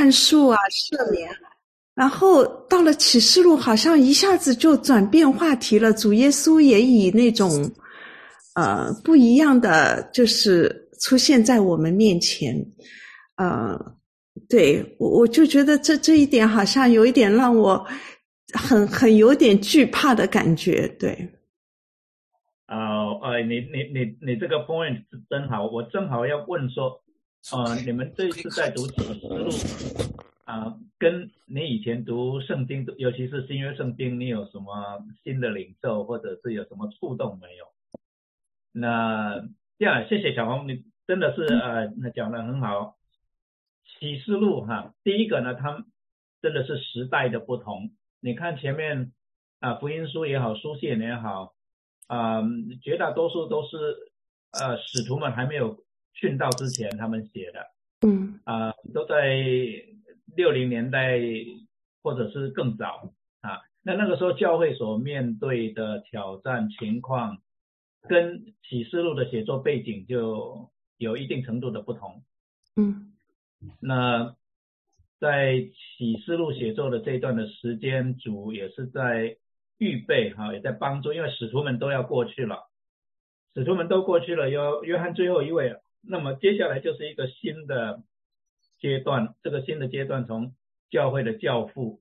宽恕啊，赦免。然后到了启示录，好像一下子就转变话题了。主耶稣也以那种呃不一样的，就是出现在我们面前。呃，对我我就觉得这这一点好像有一点让我很很有点惧怕的感觉。对。啊呃，你你你你这个 point 是真好，我正好要问说，呃，你们这一次在读启示录啊，跟你以前读圣经，尤其是新约圣经，你有什么新的领受，或者是有什么触动没有？那这样，谢谢小红，你真的是呃，那讲的很好。启示录哈，第一个呢，它真的是时代的不同。你看前面啊，福音书也好，书信也好。啊，绝大多数都是呃使徒们还没有殉道之前他们写的，嗯，啊，都在六零年代或者是更早啊。那那个时候教会所面对的挑战情况，跟启示录的写作背景就有一定程度的不同，嗯，那在启示录写作的这一段的时间，主也是在。预备哈，也在帮助，因为使徒们都要过去了，使徒们都过去了，有约翰最后一位，那么接下来就是一个新的阶段，这个新的阶段从教会的教父，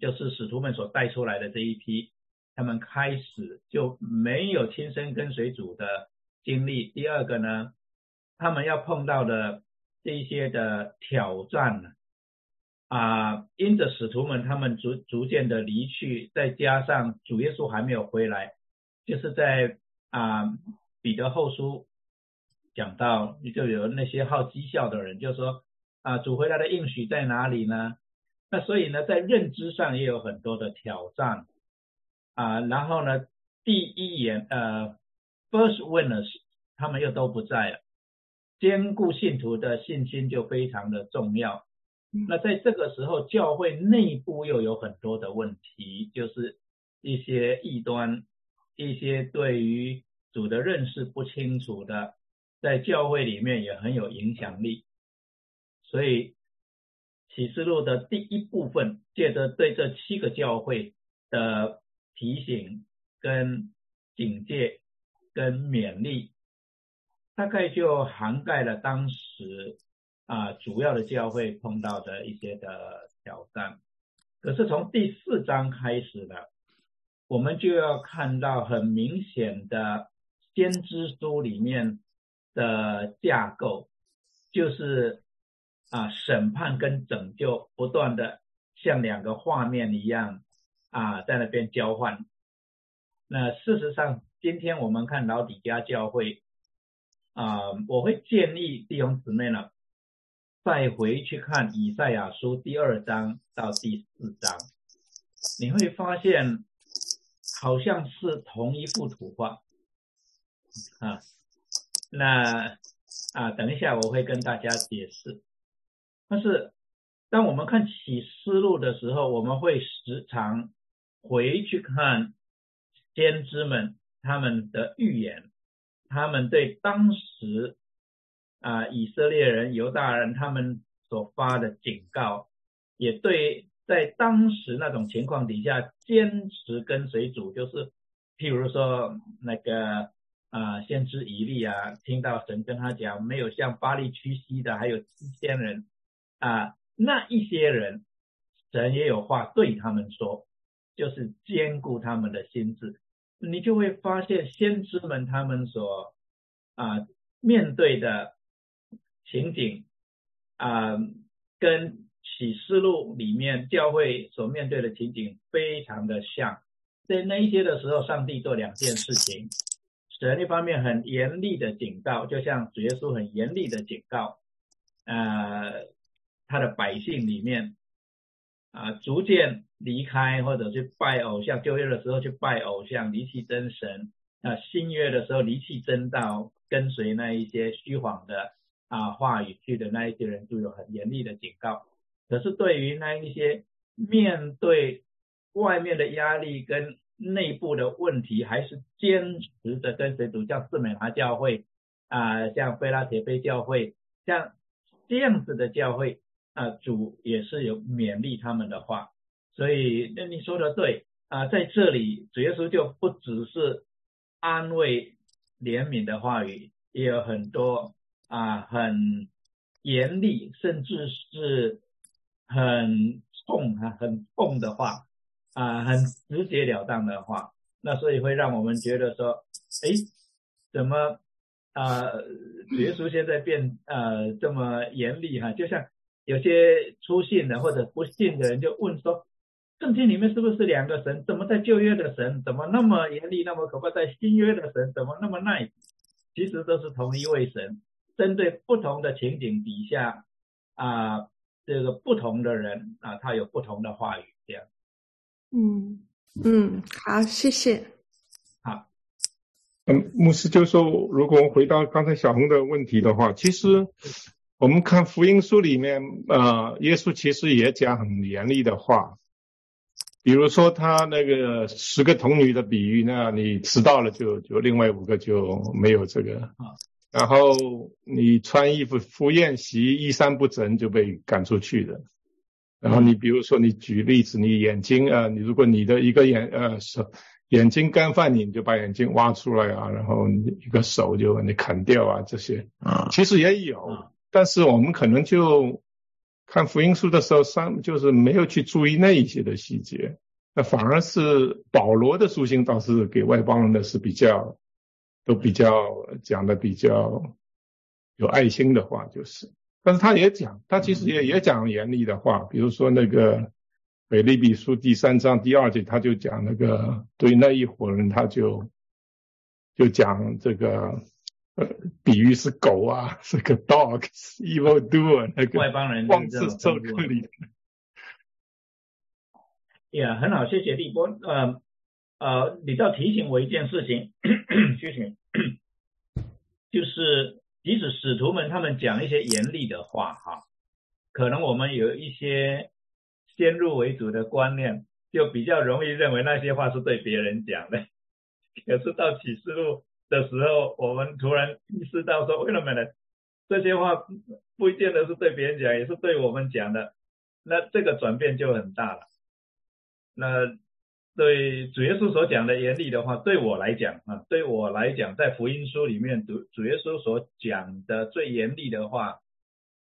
就是使徒们所带出来的这一批，他们开始就没有亲身跟随主的经历。第二个呢，他们要碰到的这一些的挑战呢？啊，因着使徒们他们逐逐渐的离去，再加上主耶稣还没有回来，就是在啊彼得后书讲到，就有那些好讥笑的人，就说啊主回来的应许在哪里呢？那所以呢，在认知上也有很多的挑战啊。然后呢，第一眼呃 first witness 他们又都不在了，兼顾信徒的信心就非常的重要。那在这个时候，教会内部又有很多的问题，就是一些异端，一些对于主的认识不清楚的，在教会里面也很有影响力。所以启示录的第一部分，借着对这七个教会的提醒、跟警戒、跟勉励，大概就涵盖了当时。啊，主要的教会碰到的一些的挑战，可是从第四章开始呢，我们就要看到很明显的先知书里面的架构，就是啊，审判跟拯救不断的像两个画面一样啊，在那边交换。那事实上，今天我们看老底家教会啊，我会建议弟兄姊妹呢。再回去看以赛亚书第二章到第四章，你会发现好像是同一幅图画啊。那啊，等一下我会跟大家解释。但是当我们看启示录的时候，我们会时常回去看先知们他们的预言，他们对当时。啊，以色列人、犹大人他们所发的警告，也对在当时那种情况底下坚持跟随主，就是譬如说那个啊，先知以利啊，听到神跟他讲，没有向巴利屈膝的，还有七千人啊，那一些人，神也有话对他们说，就是兼顾他们的心智，你就会发现先知们他们所啊面对的。情景啊，跟启示录里面教会所面对的情景非常的像。在那一些的时候，上帝做两件事情：神一方面很严厉的警告，就像主耶稣很严厉的警告，呃，他的百姓里面啊，逐渐离开或者去拜偶像，旧约的时候去拜偶像，离弃真神；那新约的时候离弃真道，跟随那一些虚谎的。啊，话语去的那一些人就有很严厉的警告。可是对于那一些面对外面的压力跟内部的问题，还是坚持的跟随主，像四美华教会啊，像菲拉铁菲教会，像这样子的教会啊，主也是有勉励他们的话，所以那你说的对啊，在这里主耶稣就不只是安慰、怜悯的话语，也有很多啊很严厉，甚至是很痛啊、很痛的话啊，很直截了当的话，那所以会让我们觉得说，哎，怎么啊，耶稣现在变呃这么严厉哈，就像。有些出信的或者不信的人就问说：圣经里面是不是两个神？怎么在旧约的神怎么那么严厉、那么可怕？在新约的神怎么那么耐其实都是同一位神，针对不同的情景底下啊，这个不同的人啊，他有不同的话语。这样，嗯嗯，好，谢谢。好，嗯，牧师就说，如果回到刚才小红的问题的话，其实。我们看福音书里面，呃，耶稣其实也讲很严厉的话，比如说他那个十个童女的比喻，那你迟到了就就另外五个就没有这个啊。然后你穿衣服赴宴席衣衫不整就被赶出去的。然后你比如说你举例子，你眼睛啊，你如果你的一个眼呃手眼睛干犯你，你就把眼睛挖出来啊，然后一个手就你砍掉啊，这些。啊，其实也有。但是我们可能就看福音书的时候，上就是没有去注意那一些的细节，那反而是保罗的书信倒是给外邦人的是比较都比较讲的比较有爱心的话，就是，但是他也讲，他其实也也讲严厉的话，比如说那个腓利比书第三章第二节，他就讲那个对那一伙人，他就就讲这个。比喻是狗啊，是个 dog，evil doer，那个外邦人妄自受克里。呀，很好，谢谢立波。呃呃，你倒提醒我一件事情，谢谢。就是即使使徒们他们讲一些严厉的话，哈，可能我们有一些先入为主的观念，就比较容易认为那些话是对别人讲的。可是到启示录。的时候，我们突然意识到说，为什么呢？这些话不一定是对别人讲，也是对我们讲的。那这个转变就很大了。那对主耶稣所讲的严厉的话，对我来讲啊，对我来讲，在福音书里面，主主耶稣所讲的最严厉的话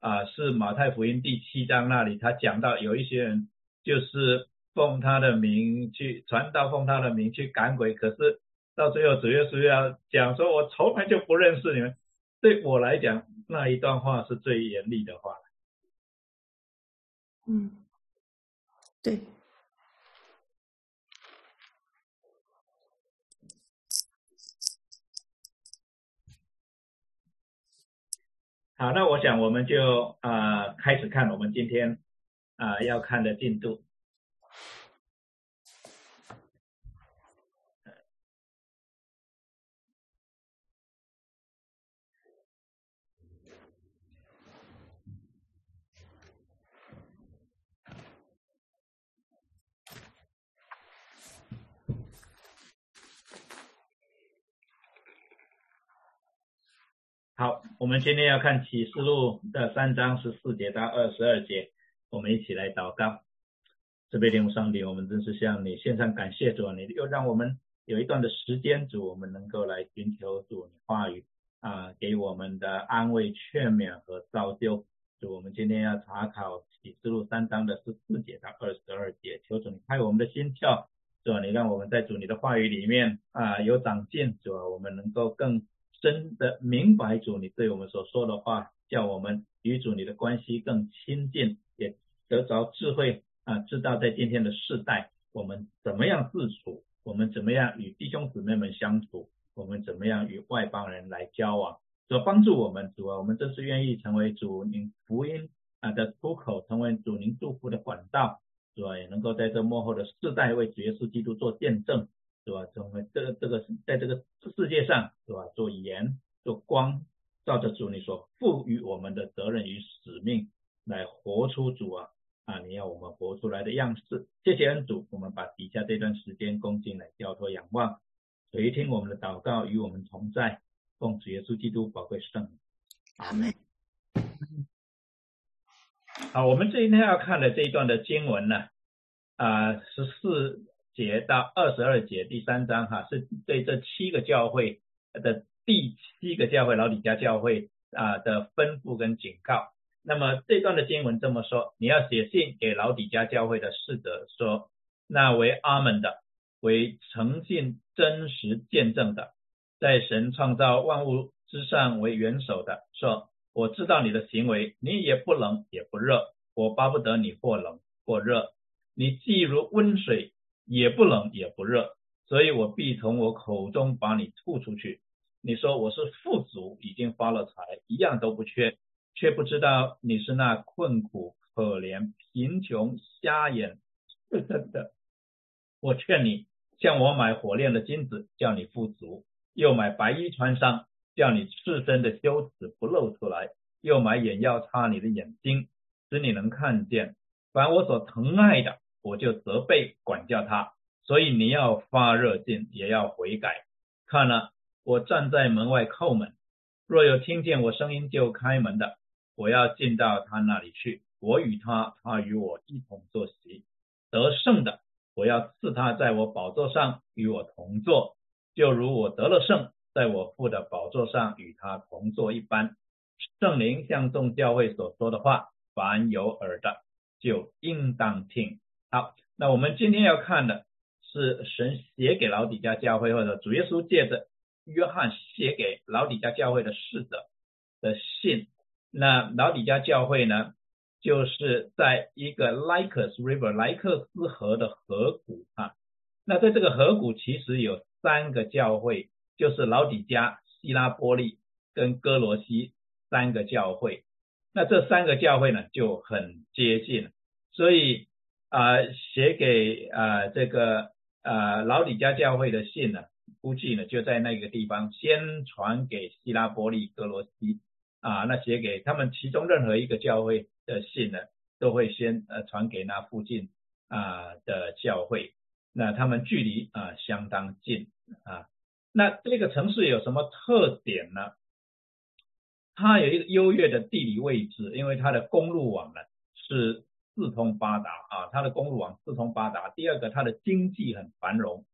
啊，是马太福音第七章那里，他讲到有一些人就是奉他的名去传道，奉他的名去赶鬼，可是。到最后，主耶稣要讲说：“我从来就不认识你们。”对我来讲，那一段话是最严厉的话。嗯，对。好，那我想我们就啊开始看我们今天啊要看的进度。好，我们今天要看启示录的三章十四节到二十二节，我们一起来祷告。这边天父上帝，我们真是向你献上感谢，主，你又让我们有一段的时间，主，我们能够来寻求主你话语啊，给我们的安慰、劝勉和造就。主，我们今天要查考启示录三章的十四节到二十二节，求主你开我们的心窍，主，你让我们在主你的话语里面啊有长进，主，我们能够更。真的明白主你对我们所说的话，叫我们与主你的关系更亲近，也得着智慧啊，知道在今天的世代，我们怎么样自处，我们怎么样与弟兄姊妹们相处，我们怎么样与外邦人来交往，主帮助我们，主啊，我们真是愿意成为主您福音啊的出口，成为主您祝福的管道，主啊，也能够在这幕后的世代为主耶稣基督做见证。是吧？成为这个这个在这个世界上，是吧？做盐做光，照着主你所赋予我们的责任与使命，来活出主啊啊！你要我们活出来的样式。谢谢恩主，我们把底下这段时间恭敬来交托仰望，垂听我们的祷告，与我们同在，奉主耶稣基督宝贵圣名。阿门。好，我们这一天要看的这一段的经文呢，啊，十四节到二十二节，第三章哈，是对这七个教会的第七个教会老底家教会啊的吩咐跟警告。那么这段的经文这么说，你要写信给老底家教会的使者说，那为阿门的，为诚信真实见证的，在神创造万物之上为元首的说。我知道你的行为，你也不冷也不热，我巴不得你或冷或热，你既如温水，也不冷也不热，所以我必从我口中把你吐出去。你说我是富足，已经发了财，一样都不缺，却不知道你是那困苦、可怜、贫穷、瞎眼、真的。我劝你向我买火炼的金子，叫你富足；又买白衣穿上。叫你赤身的羞耻不露出来，又买眼药擦你的眼睛，使你能看见。凡我所疼爱的，我就责备管教他。所以你要发热劲，也要悔改。看了，我站在门外叩门，若有听见我声音就开门的，我要进到他那里去，我与他，他与我一同坐席。得胜的，我要赐他在我宝座上与我同坐，就如我得了胜。在我父的宝座上与他同坐一般，圣灵向众教会所说的话，凡有耳的就应当听。好，那我们今天要看的是神写给老底家教会，或者主耶稣借着约翰写给老底家教会的使者的信。那老底家教会呢，就是在一个莱克斯 River 莱克斯河的河谷啊。那在这个河谷其实有三个教会。就是老底加、希拉波利跟哥罗西三个教会，那这三个教会呢就很接近，所以啊写给啊这个啊老李家教会的信呢，估计呢就在那个地方先传给希拉波利、格罗西啊，那写给他们其中任何一个教会的信呢，都会先呃传给那附近啊的教会，那他们距离啊相当近啊。那这个城市有什么特点呢？它有一个优越的地理位置，因为它的公路网呢是四通八达啊，它的公路网四通八达。第二个，它的经济很繁荣，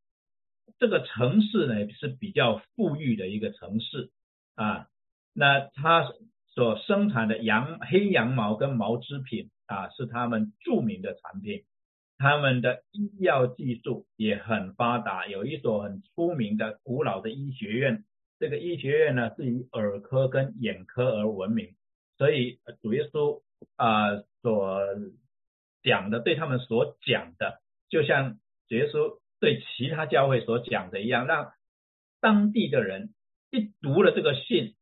这个城市呢是比较富裕的一个城市啊。那它所生产的羊、黑羊毛跟毛织品啊，是他们著名的产品。他们的医药技术也很发达，有一所很出名的古老的医学院。这个医学院呢是以耳科跟眼科而闻名，所以主耶稣啊所讲的，对他们所讲的，就像耶稣对其他教会所讲的一样，让当地的人一读了这个信，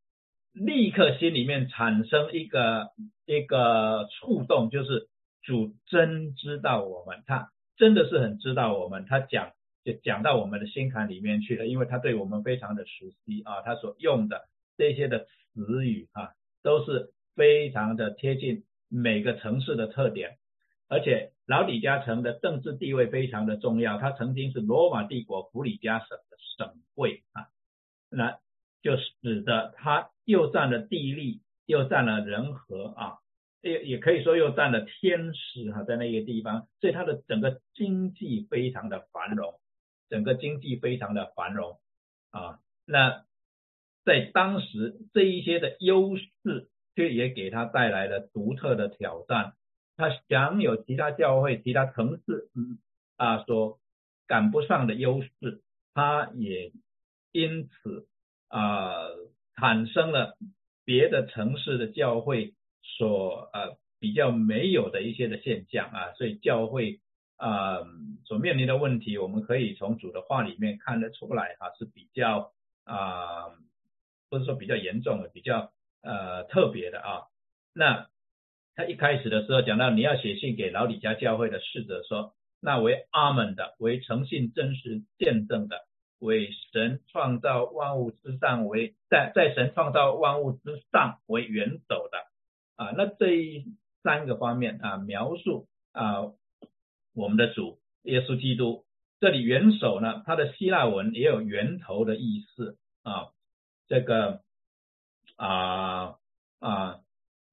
立刻心里面产生一个一个触动，就是。主真知道我们，他真的是很知道我们。他讲就讲到我们的心坎里面去了，因为他对我们非常的熟悉啊，他所用的这些的词语啊，都是非常的贴近每个城市的特点。而且老李加城的政治地位非常的重要，它曾经是罗马帝国弗里加省的省会啊，那就使得它又占了地利，又占了人和啊。也也可以说又占了天时哈，在那个地方，所以它的整个经济非常的繁荣，整个经济非常的繁荣啊。那在当时这一些的优势，却也给他带来了独特的挑战。他享有其他教会、其他城市嗯啊所赶不上的优势，他也因此啊产生了别的城市的教会。所呃比较没有的一些的现象啊，所以教会啊所面临的问题，我们可以从主的话里面看得出来哈，是比较啊不是说比较严重的，比较呃特别的啊。那他一开始的时候讲到你要写信给老李家教会的使者说，那为阿门的，为诚信真实见证的，为神创造万物之上为在在神创造万物之上为元首的。啊，那这三个方面啊，描述啊，我们的主耶稣基督，这里元首呢，它的希腊文也有源头的意思啊，这个啊啊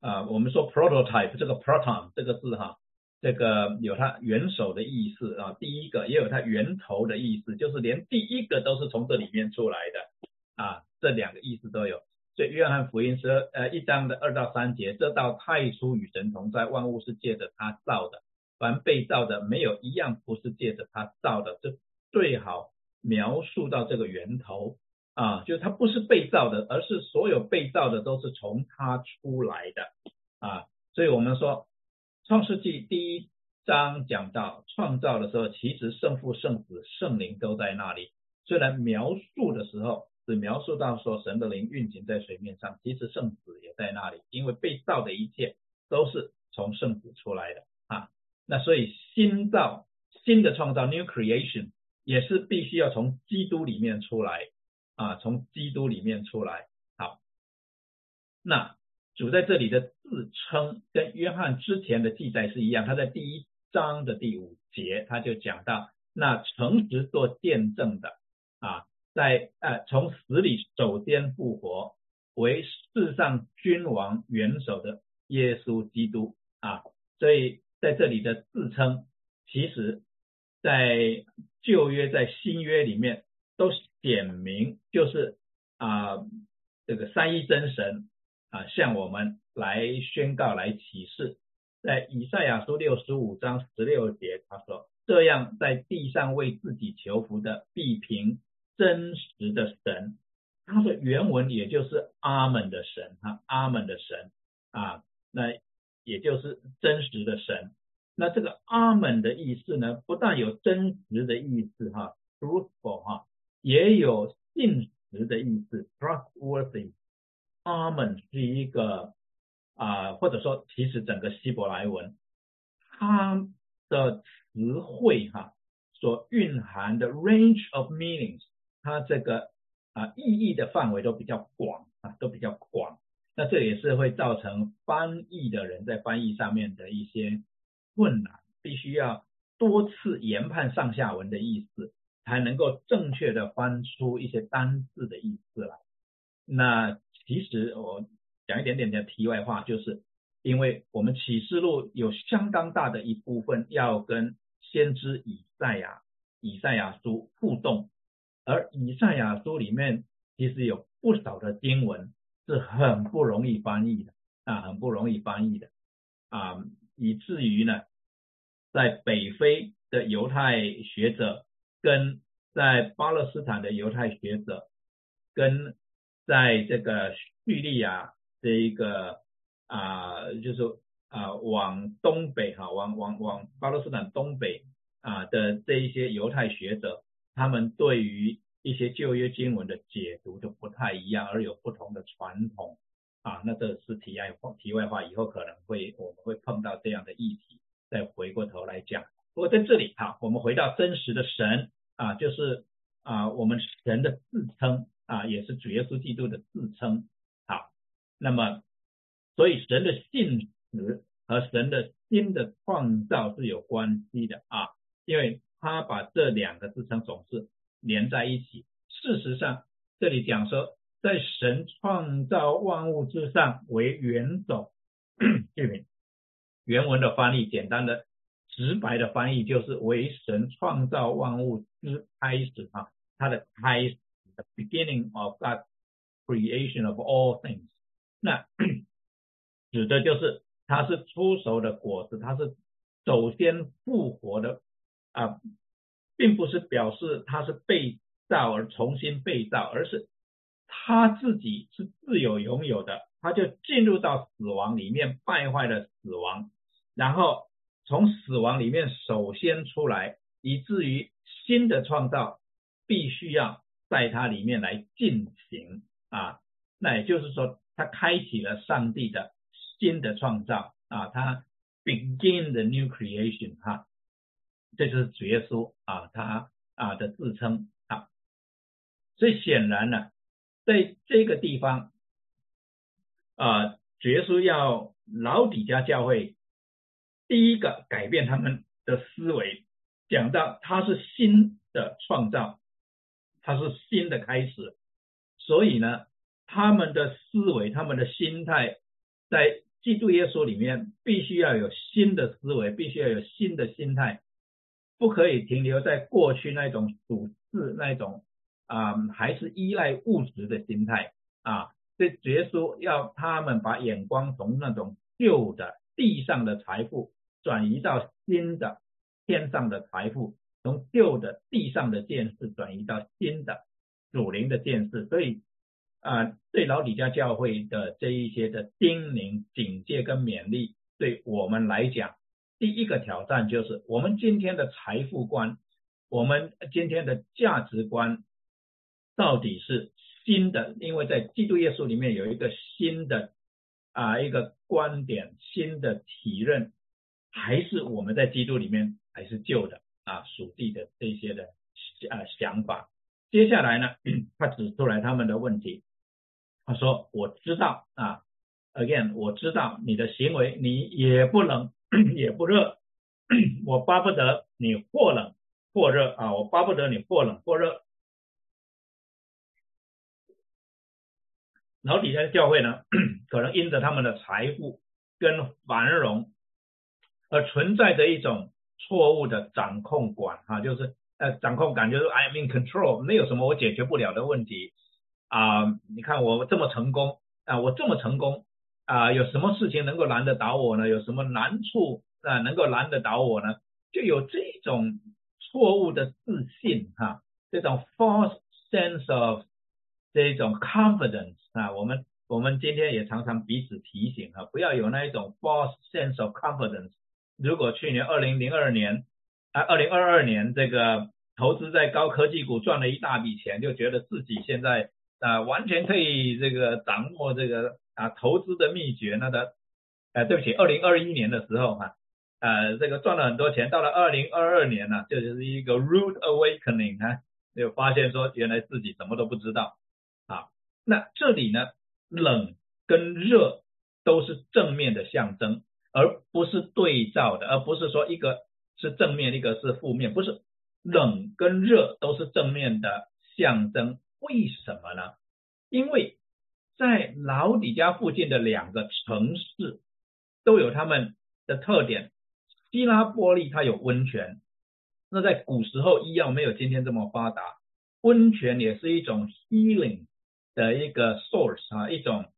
啊，我们说 prototype 这个 proton 这个字哈，这个有它元首的意思啊，第一个也有它源头的意思，就是连第一个都是从这里面出来的啊，这两个意思都有。所以约翰福音是呃一章的二到三节，这道太初与神同在，万物是借着他造的，凡被造的没有一样不是借着他造的，这最好描述到这个源头。啊，就是它不是被造的，而是所有被造的都是从它出来的啊。所以我们说，创世纪第一章讲到创造的时候，其实圣父、圣子、圣灵都在那里。虽然描述的时候只描述到说神的灵运行在水面上，其实圣子也在那里，因为被造的一切都是从圣子出来的啊。那所以新造、新的创造 （new creation） 也是必须要从基督里面出来。啊，从基督里面出来。好，那主在这里的自称跟约翰之前的记载是一样。他在第一章的第五节，他就讲到那诚实做见证的啊，在呃从死里首先复活，为世上君王元首的耶稣基督啊。所以在这里的自称，其实在旧约在新约里面都是。点名就是啊，这个三一真神啊，向我们来宣告、来启示，在以赛亚书六十五章十六节，他说：“这样在地上为自己求福的，必凭真实的神。”他的原文也就是阿门的神哈，阿门的神啊，那也就是真实的神。那这个阿门的意思呢，不但有真实的意思哈，truthful 哈。也有信实的意思，trustworthy。阿门是一个啊，或者说其实整个希伯来文，它的词汇哈所蕴含的 range of meanings，它这个啊意义的范围都比较广啊，都比较广。那这也是会造成翻译的人在翻译上面的一些困难，必须要多次研判上下文的意思。才能够正确的翻出一些单字的意思来。那其实我讲一点点的题外话，就是因为我们启示录有相当大的一部分要跟先知以赛亚、以赛亚书互动，而以赛亚书里面其实有不少的经文是很不容易翻译的啊，很不容易翻译的啊，以至于呢，在北非的犹太学者。跟在巴勒斯坦的犹太学者，跟在这个叙利亚这一个啊，就是啊往东北哈，往往往巴勒斯坦东北啊的这一些犹太学者，他们对于一些旧约经文的解读就不太一样，而有不同的传统啊。那这是题外话，题外话，以后可能会我们会碰到这样的议题，再回过头来讲。不过在这里哈，我们回到真实的神啊，就是啊我们神的自称啊，也是主耶稣基督的自称。好，那么所以神的性质和神的新的创造是有关系的啊，因为他把这两个自称总是连在一起。事实上，这里讲说，在神创造万物之上为元首，原文的翻译简单的。直白的翻译就是为神创造万物之开始啊，它的开始，the beginning of that creation of all things。那 指的就是它是出熟的果子，它是首先复活的啊，并不是表示它是被造而重新被造，而是他自己是自有拥有的，他就进入到死亡里面，败坏了死亡，然后。从死亡里面首先出来，以至于新的创造必须要在它里面来进行啊。那也就是说，他开启了上帝的新的创造啊，他 begin the new creation 哈。这就是主耶稣啊，他啊的自称啊。所以显然呢，在这个地方啊，主耶稣要老底家教会。第一个改变他们的思维，讲到它是新的创造，它是新的开始，所以呢，他们的思维、他们的心态，在基督耶稣里面必须要有新的思维，必须要有新的心态，不可以停留在过去那种属世那种啊，还是依赖物质的心态啊。这耶稣要他们把眼光从那种旧的地上的财富转移到新的天上的财富，从旧的地上的见识转移到新的主灵的见识，所以。啊，对老底家教会的这一些的叮咛、警戒跟勉励，对我们来讲，第一个挑战就是我们今天的财富观，我们今天的价值观到底是新的，因为在基督耶稣里面有一个新的啊一个观点、新的体认，还是我们在基督里面还是旧的啊属地的这些的啊想法。接下来呢，他指出来他们的问题。他说：“我知道啊，again，我知道你的行为，你也不冷也不热，我巴不得你或冷或热啊，我巴不得你或冷或热。老底下的教会呢，可能因着他们的财富跟繁荣，而存在着一种错误的掌控感啊，就是呃掌控感，就是 I'm in control，没有什么我解决不了的问题。”啊，你看我这么成功啊，我这么成功啊，有什么事情能够难得倒我呢？有什么难处啊能够难得倒我呢？就有这种错误的自信哈，这种 false sense of 这种 confidence 啊，我们我们今天也常常彼此提醒啊，不要有那一种 false sense of confidence。如果去年二零零二年啊，二零二二年这个投资在高科技股赚了一大笔钱，就觉得自己现在。啊，完全可以这个掌握这个啊投资的秘诀，那的，呃，对不起，二零二一年的时候哈，呃，这个赚了很多钱，到了二零二二年呢，这就是一个 rude awakening 啊，就发现说原来自己什么都不知道啊。那这里呢，冷跟热都是正面的象征，而不是对照的，而不是说一个是正面，一个是负面，不是冷跟热都是正面的象征。为什么呢？因为在老底家附近的两个城市都有他们的特点。希拉波利它有温泉，那在古时候医药没有今天这么发达，温泉也是一种 healing 的一个 source 啊，一种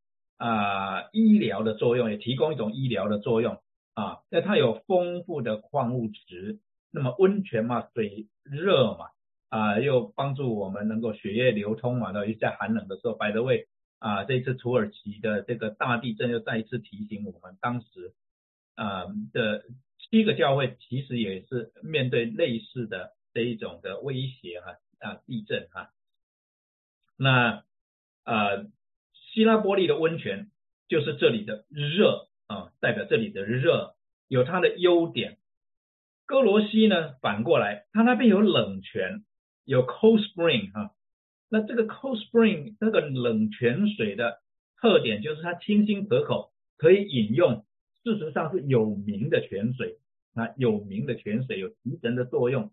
啊医疗的作用，也提供一种医疗的作用啊。那它有丰富的矿物质，那么温泉嘛，水热嘛。啊，又帮助我们能够血液流通嘛？那在寒冷的时候，百德卫啊，这次土耳其的这个大地震又再一次提醒我们，当时啊的七个教会其实也是面对类似的这一种的威胁哈啊地震哈。那啊希拉波利的温泉就是这里的热啊，代表这里的热有它的优点。哥罗西呢反过来，它那边有冷泉。有 cold spring 哈，那这个 cold spring 那个冷泉水的特点就是它清新可口，可以饮用。事实上是有名的泉水啊，有名的泉水有提神的作用。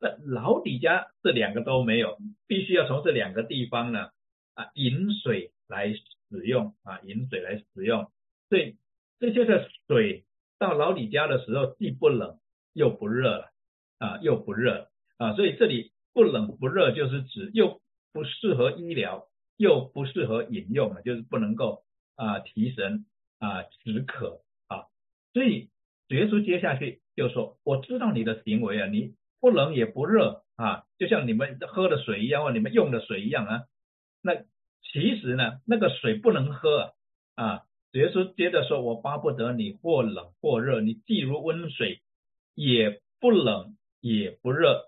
那老底家这两个都没有，必须要从这两个地方呢啊饮水来使用啊饮水来使用。所以这些的水到老李家的时候既不冷又不热了啊又不热啊，所以这里。不冷不热，就是指又不适合医疗，又不适合饮用了，就是不能够啊提神啊止渴啊。所以耶稣接下去就说：“我知道你的行为啊，你不冷也不热啊，就像你们喝的水一样，或你们用的水一样啊。那其实呢，那个水不能喝啊。”啊耶稣接着说：“我巴不得你或冷或热，你既如温水，也不冷也不热。”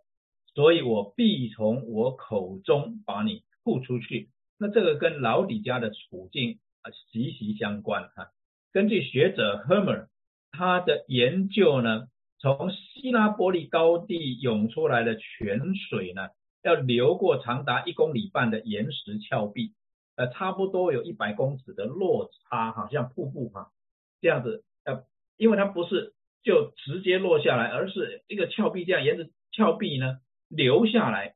所以我必从我口中把你吐出去。那这个跟老底家的处境啊息息相关哈。根据学者 Hermer 他的研究呢，从希拉波利高地涌出来的泉水呢，要流过长达一公里半的岩石峭壁，呃，差不多有一百公尺的落差哈，像瀑布哈，这样子呃，因为它不是就直接落下来，而是一个峭壁这样沿着峭壁呢。留下来，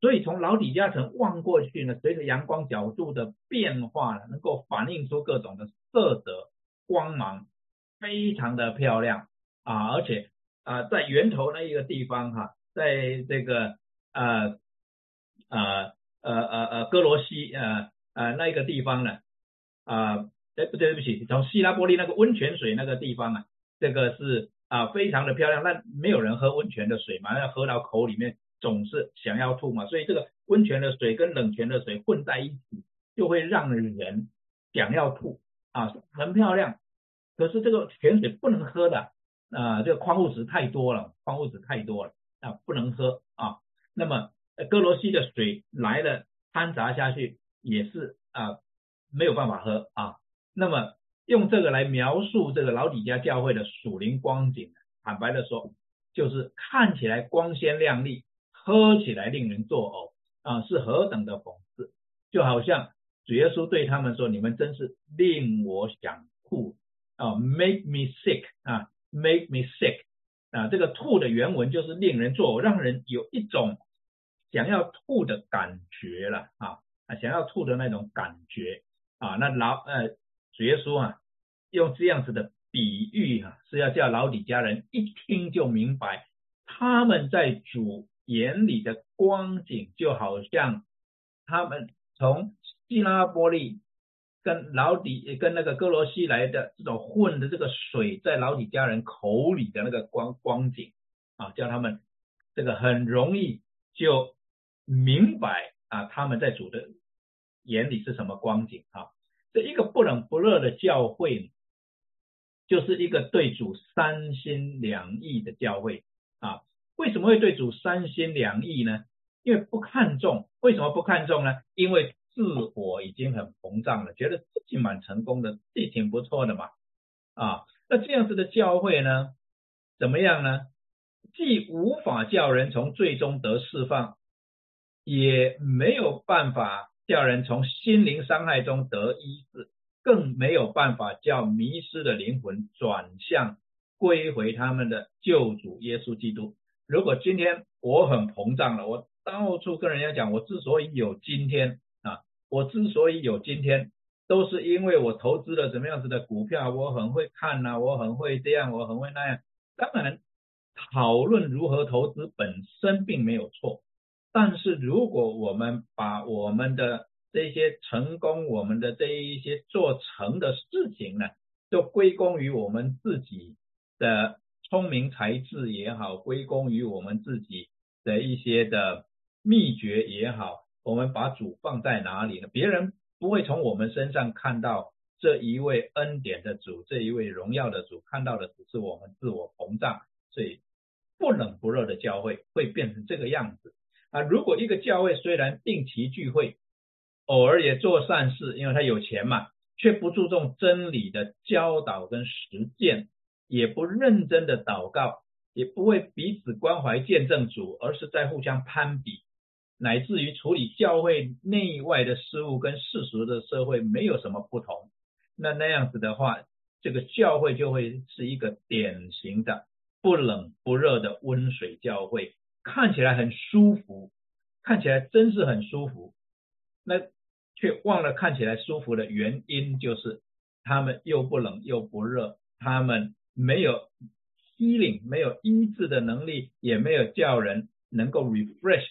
所以从老底加层望过去呢，随着阳光角度的变化呢，能够反映出各种的色泽。光芒，非常的漂亮啊，而且啊，在源头那一个地方哈，在这个呃呃呃呃呃哥罗西呃呃那一个地方呢啊，哎不对对不起，从希拉波利那个温泉水那个地方啊，这个是啊非常的漂亮，那没有人喝温泉的水嘛，要喝到口里面总是想要吐嘛，所以这个温泉的水跟冷泉的水混在一起，就会让人想要吐啊，很漂亮。可是这个泉水不能喝的啊，这个矿物质太多了，矿物质太多了啊，不能喝啊。那么哥罗西的水来了掺杂下去也是啊没有办法喝啊。那么用这个来描述这个老底家教会的属灵光景，坦白的说，就是看起来光鲜亮丽，喝起来令人作呕啊，是何等的讽刺！就好像主耶稣对他们说：“你们真是令我想吐。”啊，make me sick 啊，make me sick 啊，这个吐的原文就是令人作呕，让人有一种想要吐的感觉了啊想要吐的那种感觉啊。那老呃主耶稣啊，用这样子的比喻啊，是要叫老底家人一听就明白，他们在主眼里的光景，就好像他们从希拉波利。跟老底跟那个哥罗西来的这种混的这个水，在老底家人口里的那个光光景啊，叫他们这个很容易就明白啊，他们在主的眼里是什么光景啊？这一个不冷不热的教会，就是一个对主三心两意的教会啊。为什么会对主三心两意呢？因为不看重。为什么不看重呢？因为。自我已经很膨胀了，觉得自己蛮成功的，自己挺不错的嘛，啊，那这样子的教会呢，怎么样呢？既无法叫人从最终得释放，也没有办法叫人从心灵伤害中得医治，更没有办法叫迷失的灵魂转向归回他们的救主耶稣基督。如果今天我很膨胀了，我到处跟人家讲，我之所以有今天啊。我之所以有今天，都是因为我投资了什么样子的股票，我很会看呐，我很会这样，我很会那样。当然，讨论如何投资本身并没有错，但是如果我们把我们的这些成功，我们的这一些做成的事情呢，都归功于我们自己的聪明才智也好，归功于我们自己的一些的秘诀也好。我们把主放在哪里呢？别人不会从我们身上看到这一位恩典的主，这一位荣耀的主，看到的只是我们自我膨胀。所以不冷不热的教会会变成这个样子啊！如果一个教会虽然定期聚会，偶尔也做善事，因为他有钱嘛，却不注重真理的教导跟实践，也不认真的祷告，也不会彼此关怀见证主，而是在互相攀比。乃至于处理教会内外的事物跟世俗的社会没有什么不同，那那样子的话，这个教会就会是一个典型的不冷不热的温水教会，看起来很舒服，看起来真是很舒服，那却忘了看起来舒服的原因就是他们又不冷又不热，他们没有 healing 没有医治的能力，也没有叫人能够 refresh。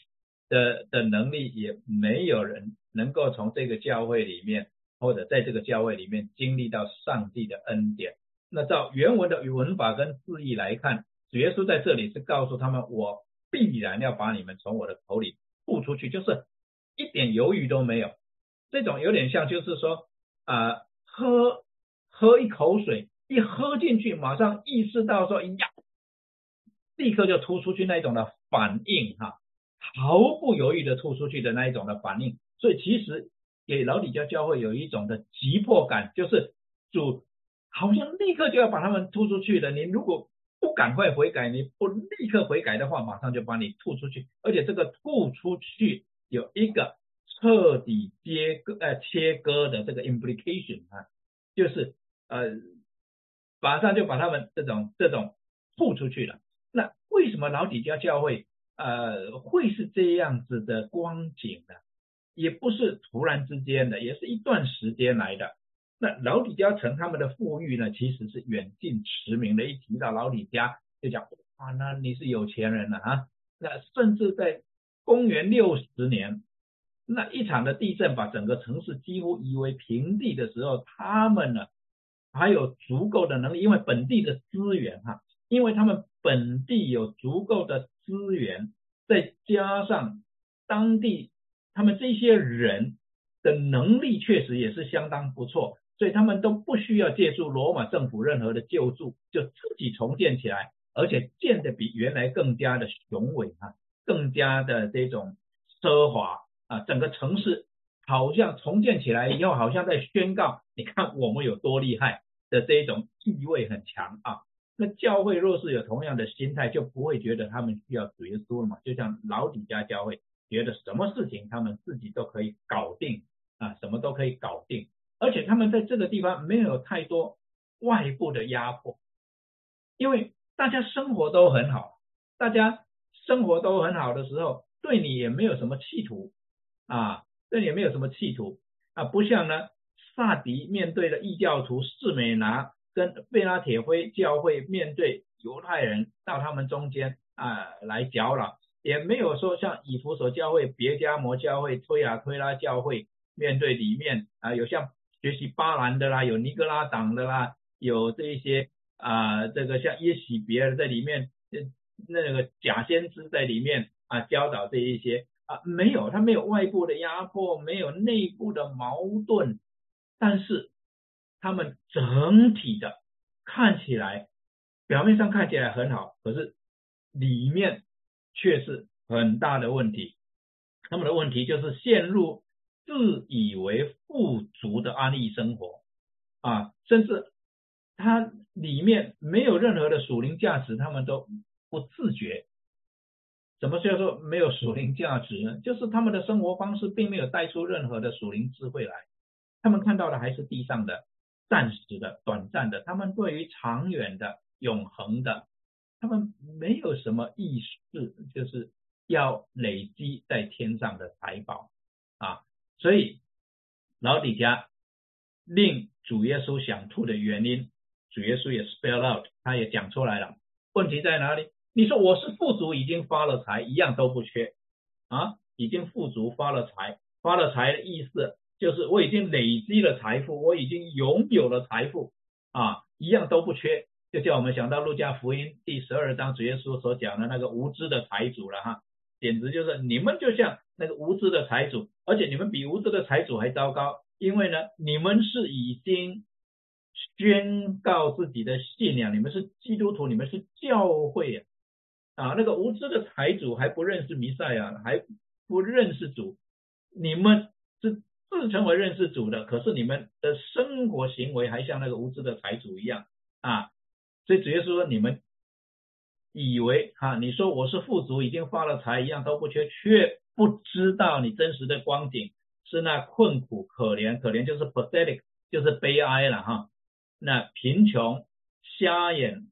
的的能力也没有人能够从这个教会里面，或者在这个教会里面经历到上帝的恩典。那照原文的语文法跟字义来看，主耶稣在这里是告诉他们：我必然要把你们从我的口里吐出去，就是一点犹豫都没有。这种有点像，就是说呃，喝喝一口水，一喝进去，马上意识到说呀，立刻就吐出去那一种的反应哈。毫不犹豫的吐出去的那一种的反应，所以其实给老底教教会有一种的急迫感，就是主好像立刻就要把他们吐出去了。你如果不赶快悔改，你不立刻悔改的话，马上就把你吐出去。而且这个吐出去有一个彻底切割呃切割的这个 implication 啊，就是呃马上就把他们这种这种吐出去了。那为什么老底教教会？呃，会是这样子的光景呢？也不是突然之间的，也是一段时间来的。那老李家城他们的富裕呢，其实是远近驰名的。一提到老李家，就讲啊，那你是有钱人了啊。那甚至在公元六十年，那一场的地震把整个城市几乎夷为平地的时候，他们呢还有足够的能力，因为本地的资源哈，因为他们本地有足够的资源，再加上当地他们这些人的能力确实也是相当不错，所以他们都不需要借助罗马政府任何的救助，就自己重建起来。而且建的比原来更加的雄伟啊，更加的这种奢华啊，整个城市好像重建起来以后，好像在宣告，你看我们有多厉害的这种意味很强啊。那教会若是有同样的心态，就不会觉得他们需要主耶稣了嘛。就像老底家教会觉得什么事情他们自己都可以搞定啊，什么都可以搞定，而且他们在这个地方没有太多外部的压迫，因为。大家生活都很好，大家生活都很好的时候，对你也没有什么企图啊，对你也没有什么企图啊，不像呢，萨迪面对的异教徒士美拿跟贝拉铁灰教会面对犹太人到他们中间啊来搅扰，也没有说像以弗所教会、别加摩教会、推亚推拉教会面对里面啊有像学习巴兰的啦，有尼格拉党的啦，有这一些。啊，这个像耶喜别人在里面，那个假先知在里面啊教导这一些啊，没有，他没有外部的压迫，没有内部的矛盾，但是他们整体的看起来，表面上看起来很好，可是里面却是很大的问题。他们的问题就是陷入自以为富足的安逸生活啊，甚至。它里面没有任何的属灵价值，他们都不自觉。什么叫做没有属灵价值呢？就是他们的生活方式并没有带出任何的属灵智慧来，他们看到的还是地上的、暂时的、短暂的。他们对于长远的、永恒的，他们没有什么意识，就是要累积在天上的财宝。所以老底家令主耶稣想吐的原因。主耶稣也 spell out，他也讲出来了。问题在哪里？你说我是富足，已经发了财，一样都不缺啊，已经富足发了财，发了财的意思就是我已经累积了财富，我已经拥有了财富啊，一样都不缺。就叫我们想到路加福音第十二章主耶稣所讲的那个无知的财主了哈，简直就是你们就像那个无知的财主，而且你们比无知的财主还糟糕，因为呢，你们是已经。宣告自己的信仰，你们是基督徒，你们是教会啊！啊，那个无知的财主还不认识弥赛亚，还不认识主，你们是自称为认识主的，可是你们的生活行为还像那个无知的财主一样啊！所以主耶稣说，你们以为哈，你说我是富足，已经发了财，一样都不缺，却不知道你真实的光景是那困苦、可怜，可怜就是 pathetic，就是悲哀了哈。那贫穷、瞎眼、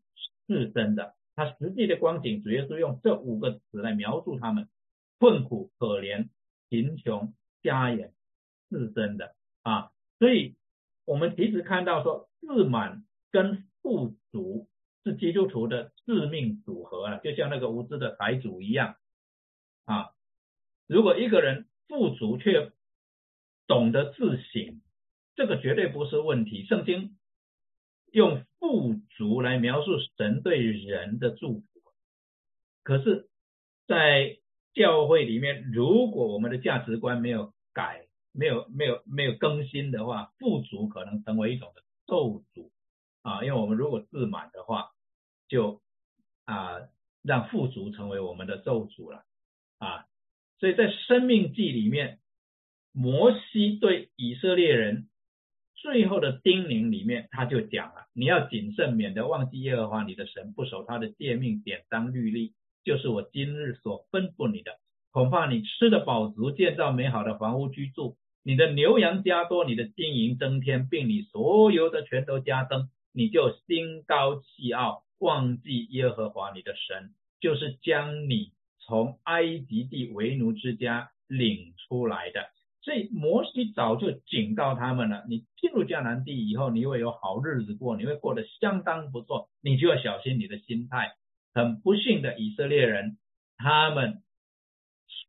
是真的，他实际的光景，主要是用这五个词来描述他们：困苦、可怜、贫穷、瞎眼、是真的啊。所以，我们其实看到说，自满跟富足是基督徒的致命组合啊，就像那个无知的财主一样啊。如果一个人富足却懂得自省，这个绝对不是问题。圣经。用富足来描述神对人的祝福，可是，在教会里面，如果我们的价值观没有改，没有没有没有更新的话，富足可能成为一种的咒诅啊！因为我们如果自满的话，就啊让富足成为我们的咒诅了啊！所以在生命记里面，摩西对以色列人。最后的叮咛里面，他就讲了：你要谨慎，免得忘记耶和华你的神，不守他的诫命、典章、律例，就是我今日所吩咐你的。恐怕你吃的饱足，建造美好的房屋居住，你的牛羊加多，你的金银增添，并你所有的全都加增，你就心高气傲，忘记耶和华你的神，就是将你从埃及地为奴之家领出来的。所以摩西早就警告他们了：你进入迦南地以后，你会有好日子过，你会过得相当不错，你就要小心你的心态。很不幸的以色列人，他们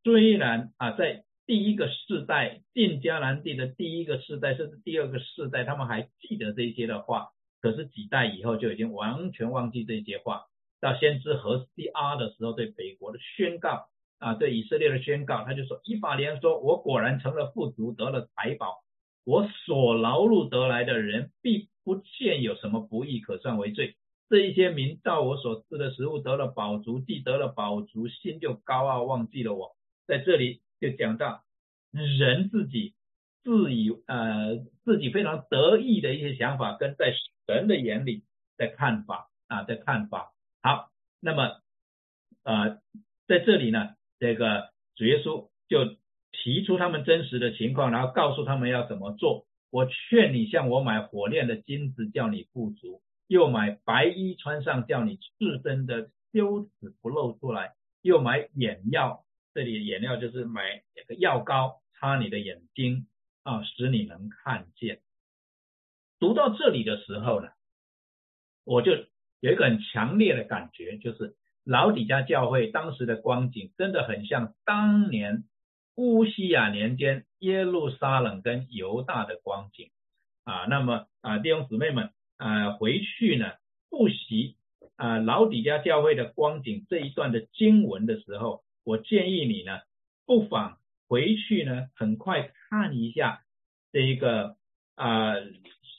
虽然啊，在第一个世代进迦南地的第一个世代，甚至第二个世代，他们还记得这些的话，可是几代以后就已经完全忘记这些话。到先知何西阿的时候，对北国的宣告啊，对以色列的宣告，他就说：以法莲说，我果然成了富足，得了财宝，我所劳碌得来的人，必不见有什么不义可算为罪。这一些民照我所赐的食物得了饱足，既得了饱足，心就高傲，忘记了我。在这里就讲到人自己自以呃自己非常得意的一些想法，跟在神的眼里的看法啊的看法。好，那么呃在这里呢，这个主耶稣就提出他们真实的情况，然后告诉他们要怎么做。我劝你向我买火炼的金子，叫你富足。又买白衣穿上，叫你自身的羞耻不露出来；又买眼药，这里眼药就是买那个药膏，擦你的眼睛啊，使你能看见。读到这里的时候呢，我就有一个很强烈的感觉，就是老底家教会当时的光景，真的很像当年乌西亚年间耶路撒冷跟犹大的光景啊。那么啊，弟兄姊妹们。啊，回去呢复习啊老底家教会的光景这一段的经文的时候，我建议你呢不妨回去呢很快看一下这一个啊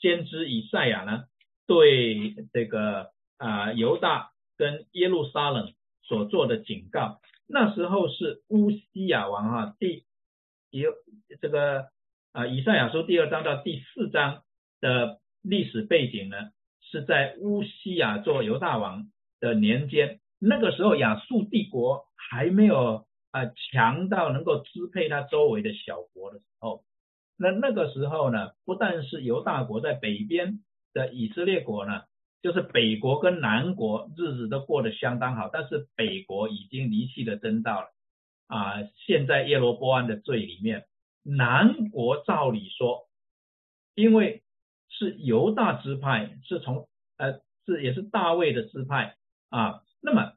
先知以赛亚呢对这个啊犹大跟耶路撒冷所做的警告。那时候是乌西亚王哈第有这个啊以赛亚书第二章到第四章的。历史背景呢，是在乌西亚做犹大王的年间，那个时候亚述帝国还没有啊强到能够支配他周围的小国的时候，那那个时候呢，不但是犹大国在北边的以色列国呢，就是北国跟南国日子都过得相当好，但是北国已经离弃了真道了啊，现在耶罗波安的罪里面，南国照理说，因为。是犹大支派，是从呃是也是大卫的支派啊，那么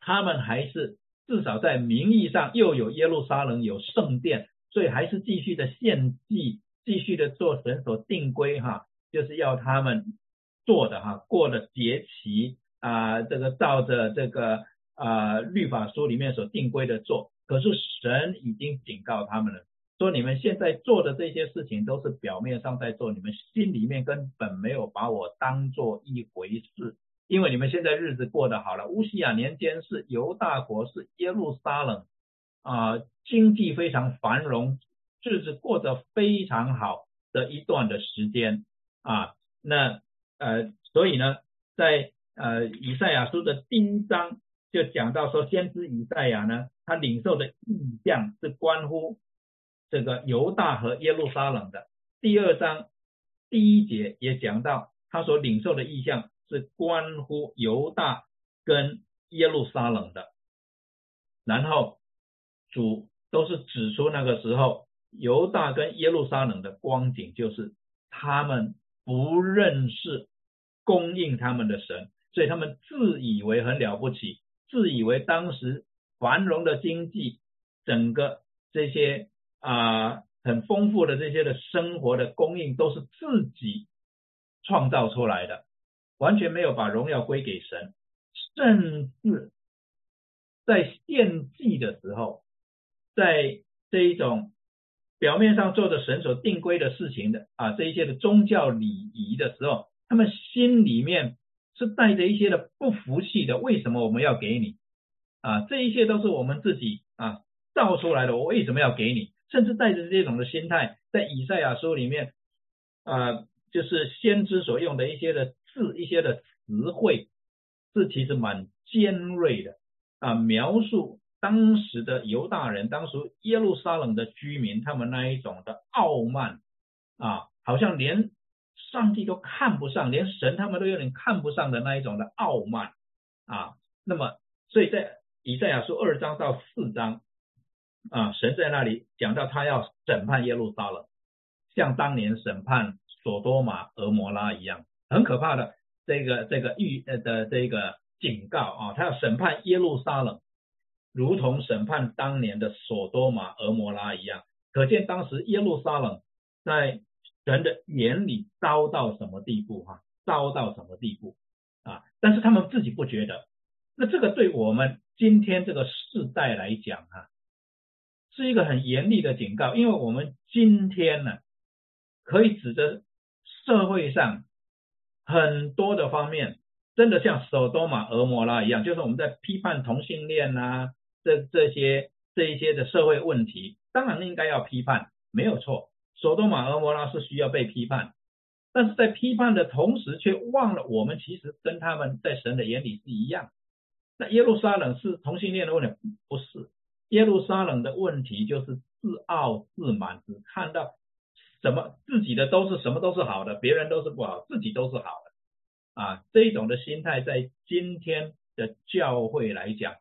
他们还是至少在名义上又有耶路撒冷有圣殿，所以还是继续的献祭，继续的做神所定规哈，就是要他们做的哈，过的节期啊，这个照着这个啊律法书里面所定规的做，可是神已经警告他们了。说你们现在做的这些事情都是表面上在做，你们心里面根本没有把我当做一回事，因为你们现在日子过得好了。乌西亚年间是犹大国，是耶路撒冷啊，经济非常繁荣，日子过得非常好的一段的时间啊。那呃，所以呢，在呃以赛亚书的第一章就讲到说，先知以赛亚呢，他领受的意象是关乎。这个犹大和耶路撒冷的第二章第一节也讲到，他所领受的意象是关乎犹大跟耶路撒冷的。然后主都是指出那个时候犹大跟耶路撒冷的光景，就是他们不认识供应他们的神，所以他们自以为很了不起，自以为当时繁荣的经济，整个这些。啊，很丰富的这些的生活的供应都是自己创造出来的，完全没有把荣耀归给神，甚至在献祭的时候，在这一种表面上做的神所定规的事情的啊，这一些的宗教礼仪的时候，他们心里面是带着一些的不服气的。为什么我们要给你啊？这一切都是我们自己啊造出来的，我为什么要给你？甚至带着这种的心态，在以赛亚书里面，啊，就是先知所用的一些的字、一些的词汇，是其实蛮尖锐的啊，描述当时的犹大人，当时耶路撒冷的居民，他们那一种的傲慢啊，好像连上帝都看不上，连神他们都有点看不上的那一种的傲慢啊。那么，所以在以赛亚书二章到四章。啊，神在那里讲到他要审判耶路撒冷，像当年审判索多玛、俄摩拉一样，很可怕的这个这个预呃的这个警告啊，他要审判耶路撒冷，如同审判当年的索多玛、俄摩拉一样。可见当时耶路撒冷在人的眼里糟到什么地步哈，糟到什么地步啊？但是他们自己不觉得。那这个对我们今天这个世代来讲啊，是一个很严厉的警告，因为我们今天呢，可以指着社会上很多的方面，真的像首多玛、俄摩拉一样，就是我们在批判同性恋呐，这这些这一些的社会问题，当然应该要批判，没有错。首多玛、俄摩拉是需要被批判，但是在批判的同时，却忘了我们其实跟他们在神的眼里是一样。那耶路撒冷是同性恋的问题？不是，耶路撒冷的问题就是自傲自满，只看到什么自己的都是什么都是好的，别人都是不好，自己都是好的啊。这种的心态在今天的教会来讲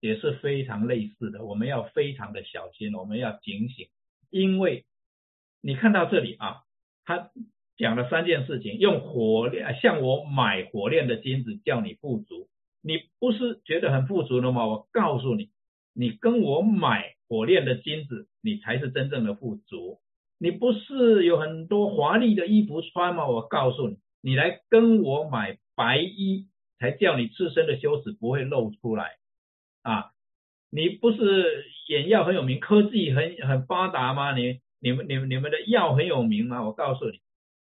也是非常类似的，我们要非常的小心，我们要警醒，因为你看到这里啊，他讲了三件事情，用火炼向我买火炼的金子，叫你富足。你不是觉得很富足了吗？我告诉你，你跟我买火炼的金子，你才是真正的富足。你不是有很多华丽的衣服穿吗？我告诉你，你来跟我买白衣，才叫你自身的羞耻不会露出来啊！你不是眼药很有名，科技很很发达吗？你、你们、你们、你们的药很有名吗？我告诉你，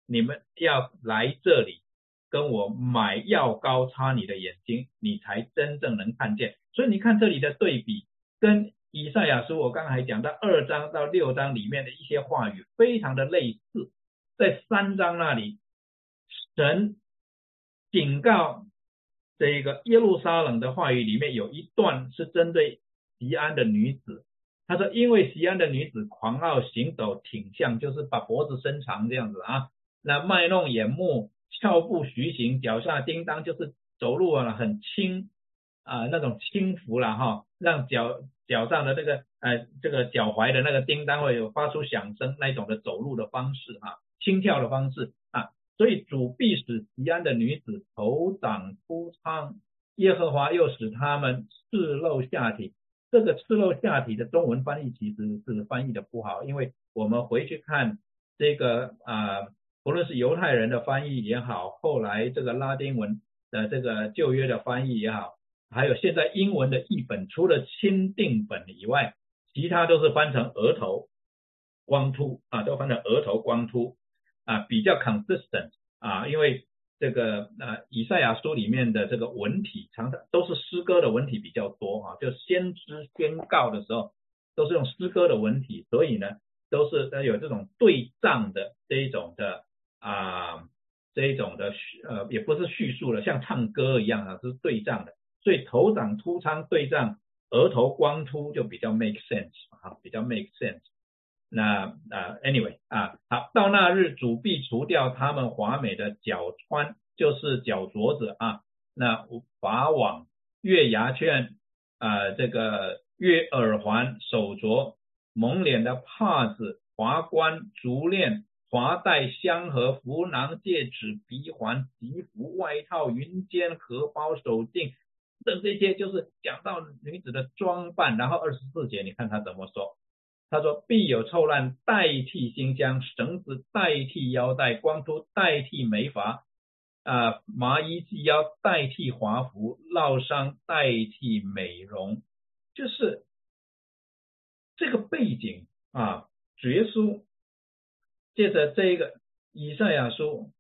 你们要来这里。跟我买药膏擦你的眼睛，你才真正能看见。所以你看这里的对比，跟以赛亚书我刚才讲到二章到六章里面的一些话语非常的类似。在三章那里，神警告这个耶路撒冷的话语里面有一段是针对西安的女子，他说：“因为西安的女子狂傲行走，挺像就是把脖子伸长这样子啊，那卖弄眼目。”翘步徐行，脚下叮当，就是走路啊很轻啊那种轻浮了哈，让脚脚上的这个呃这个脚踝的那个叮当会有发出响声那种的走路的方式啊，轻跳的方式啊，所以主必使吉安的女子头长粗苍，耶和华又使他们赤露下体。这个赤露下体的中文翻译其实是翻译的不好，因为我们回去看这个啊。不论是犹太人的翻译也好，后来这个拉丁文的这个旧约的翻译也好，还有现在英文的译本，除了钦定本以外，其他都是翻成额头光秃啊，都翻成额头光秃啊，比较 consistent 啊，因为这个呃以赛亚书里面的这个文体常常都是诗歌的文体比较多啊，就先知宣告的时候都是用诗歌的文体，所以呢都是有这种对仗的这一种的。啊，这一种的叙呃也不是叙述了，像唱歌一样啊，是对仗的。对头长秃苍对仗，额头光秃就比较 make sense 啊，比较 make sense。那啊，anyway 啊，好，到那日主必除掉他们华美的脚穿，就是脚镯子啊，那法网、月牙圈啊，这个月耳环、手镯、蒙脸的帕子、华冠、足链。华带、香盒、符囊、戒指、鼻环、吉服、外套、云肩、荷包、手镜等这些，就是讲到女子的装扮。然后二十四节，你看他怎么说？他说：“必有臭烂代替新疆，绳子代替腰带，光秃代替眉发，啊，麻衣系腰代替华服，烙伤代替美容。”就是这个背景啊，主耶稣。借着这个以赛亚书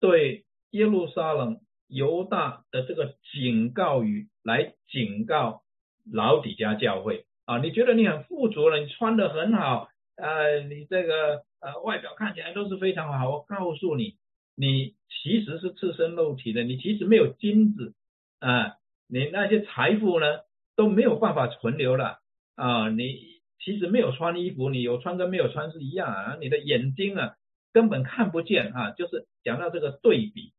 对耶路撒冷犹大的这个警告语来警告老底家教会啊，你觉得你很富足了，你穿的很好，呃，你这个呃外表看起来都是非常好，我告诉你，你其实是赤身露体的，你其实没有金子啊，你那些财富呢都没有办法存留了啊，你。其实没有穿衣服，你有穿跟没有穿是一样啊。你的眼睛啊根本看不见啊，就是讲到这个对比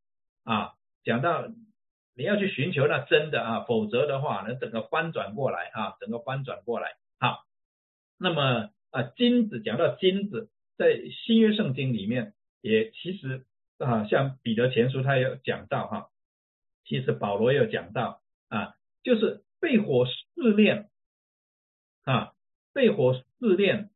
啊，讲到你要去寻求那真的啊，否则的话，那整个翻转过来啊，整个翻转过来。好，那么啊，金子讲到金子，在新约圣经里面也其实啊，像彼得前书他有讲到哈，其实保罗也有讲到啊，就是被火试炼啊，被火试炼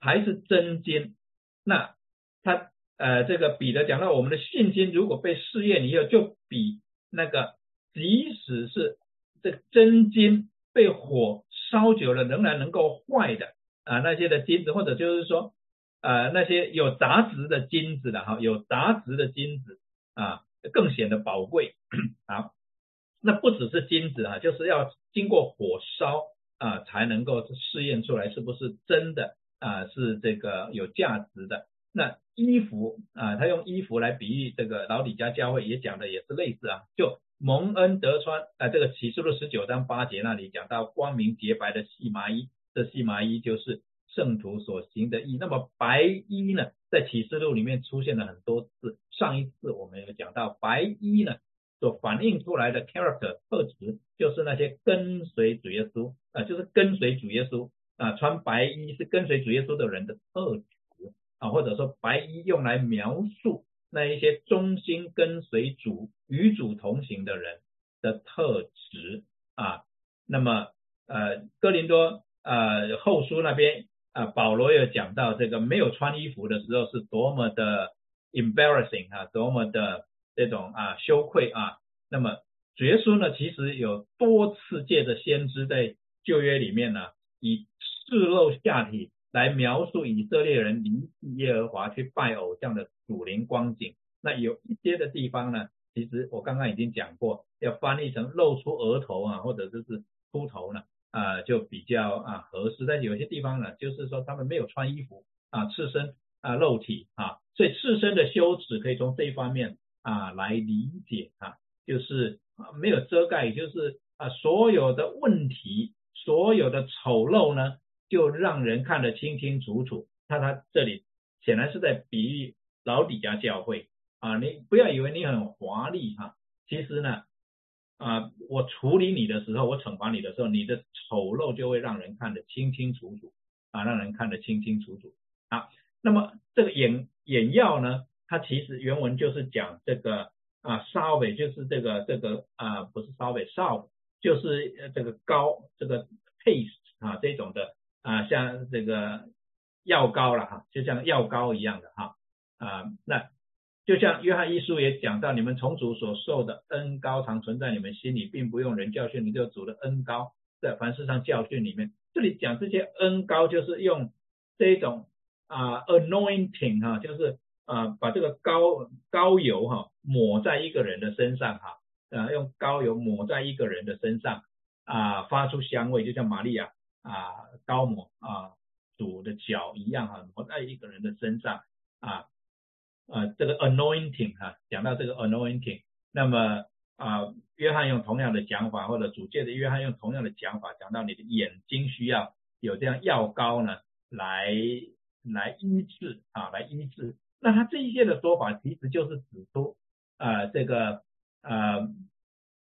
还是真金，那他呃这个彼得讲到我们的信心如果被试验以后，就比那个即使是这真金被火烧久了仍然能够坏的。啊，那些的金子，或者就是说，呃，那些有杂质的金子的哈，有杂质的金子啊，更显得宝贵 啊。那不只是金子啊，就是要经过火烧啊，才能够试验出来是不是真的啊，是这个有价值的。那衣服啊，他用衣服来比喻这个老李家教会也讲的也是类似啊，就蒙恩得穿啊，这个启示录十九章八节那里讲到光明洁白的细麻衣。这细麻衣就是圣徒所行的义。那么白衣呢，在启示录里面出现了很多次。上一次我们有讲到，白衣呢所反映出来的 character 特质，就是那些跟随主耶稣啊，就是跟随主耶稣啊，穿白衣是跟随主耶稣的人的特质啊，或者说白衣用来描述那一些忠心跟随主、与主同行的人的特质啊。那么呃，哥林多。呃，后书那边啊，保罗有讲到这个没有穿衣服的时候是多么的 embarrassing 啊，多么的这种啊羞愧啊。那么主耶稣呢，其实有多次借着先知在旧约里面呢，以赤露下体来描述以色列人离弃耶和华去拜偶像的属灵光景。那有一些的地方呢，其实我刚刚已经讲过，要翻译成露出额头啊，或者就是秃头呢。啊，就比较啊合适，但有些地方呢，就是说他们没有穿衣服啊，赤身啊肉体啊，所以赤身的羞耻可以从这一方面啊来理解啊，就是啊没有遮盖，就是啊所有的问题，所有的丑陋呢，就让人看得清清楚楚。那他这里显然是在比喻老底家教会啊，你不要以为你很华丽哈，其实呢。啊，我处理你的时候，我惩罚你的时候，你的丑陋就会让人看得清清楚楚啊，让人看得清清楚楚啊。那么这个眼眼药呢，它其实原文就是讲这个啊，烧尾就是这个这个啊，不是烧尾，烧就是这个膏这个 paste 啊这种的啊，像这个药膏了哈，就像药膏一样的哈啊那。就像约翰一书也讲到，你们从主所受的恩高常存在你们心里，并不用人教训，你就主的恩高在凡事上教训里面。这里讲这些恩高，就是用这种啊 anointing 哈，就是啊把这个膏膏油哈抹在一个人的身上哈，啊用膏油抹在一个人的身上啊发出香味，就像玛利亚啊膏抹啊主的脚一样哈，抹在一个人的身上啊。呃，这个 anointing 哈，讲到这个 anointing，那么啊，约翰用同样的讲法，或者主界的约翰用同样的讲法，讲到你的眼睛需要有这样药膏呢，来来医治啊，来医治。那他这一些的说法，其实就是指出啊，这个呃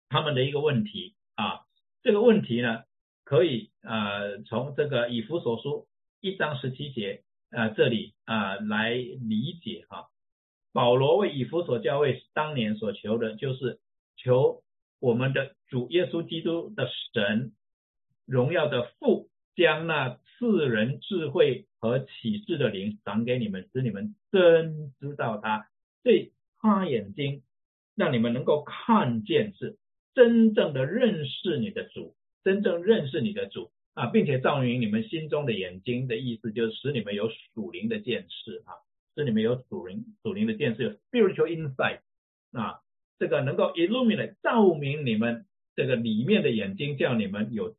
他们的一个问题啊，这个问题呢，可以啊从这个以弗所书一章十七节啊这里啊来理解哈。保罗为以弗所教会当年所求的，就是求我们的主耶稣基督的神荣耀的父，将那赐人智慧和启示的灵赏给你们，使你们真知道他，对他眼睛，让你们能够看见是真正的认识你的主，真正认识你的主啊，并且照明你们心中的眼睛的意思，就是使你们有属灵的见识啊。使你们有属灵属灵的见识，spiritual insight 啊，这个能够 illuminate 照明你们这个里面的眼睛，叫你们有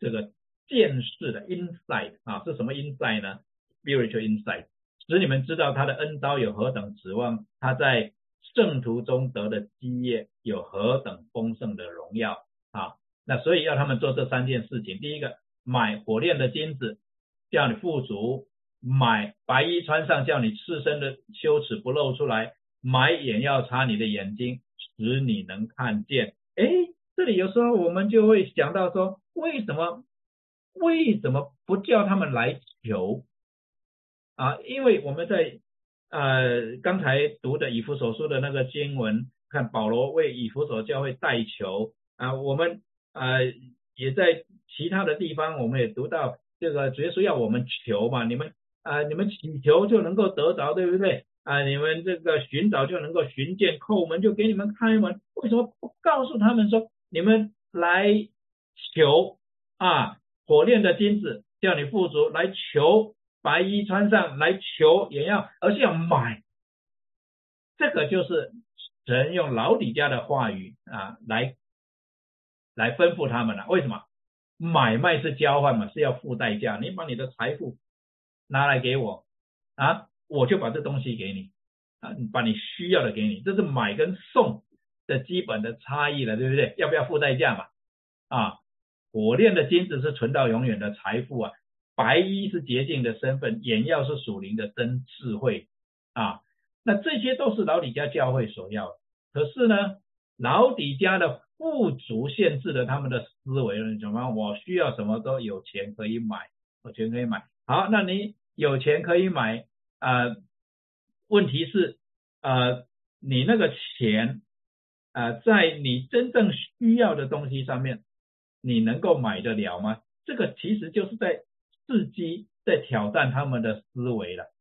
这个见识的 insight 啊，是什么 insight 呢？spiritual insight，使你们知道他的恩刀有何等指望，他在圣徒中得的基业有何等丰盛的荣耀啊。那所以要他们做这三件事情，第一个买火炼的金子，叫你富足。买白衣穿上，叫你赤身的羞耻不露出来；买眼药擦你的眼睛，使你能看见。哎，这里有时候我们就会想到说，为什么为什么不叫他们来求啊？因为我们在呃刚才读的以弗所书的那个经文，看保罗为以弗所教会代求啊，我们呃也在其他的地方，我们也读到这个主耶稣要我们求嘛，你们啊你们祈求就能够得着，对不对？啊，你们这个寻找就能够寻见，叩门就给你们开门。为什么不告诉他们说，你们来求啊，火炼的金子叫你富足，来求白衣穿上，来求也要，而是要买。这个就是神用老底家的话语啊，来来吩咐他们了。为什么？买卖是交换嘛，是要付代价。你把你的财富拿来给我啊。我就把这东西给你啊，把你需要的给你，这是买跟送的基本的差异了，对不对？要不要付代价嘛？啊，火炼的金子是存到永远的财富啊，白衣是洁净的身份，眼药是属灵的真智慧啊，那这些都是老李家教会所要的。可是呢，老底家的富足限制了他们的思维了，什么？我需要什么都有钱可以买，有钱可以买。好，那你有钱可以买。啊，问题是，呃，你那个钱，啊，在你真正需要的东西上面，你能够买得了吗？这个其实就是在刺激、在挑战他们的思维了。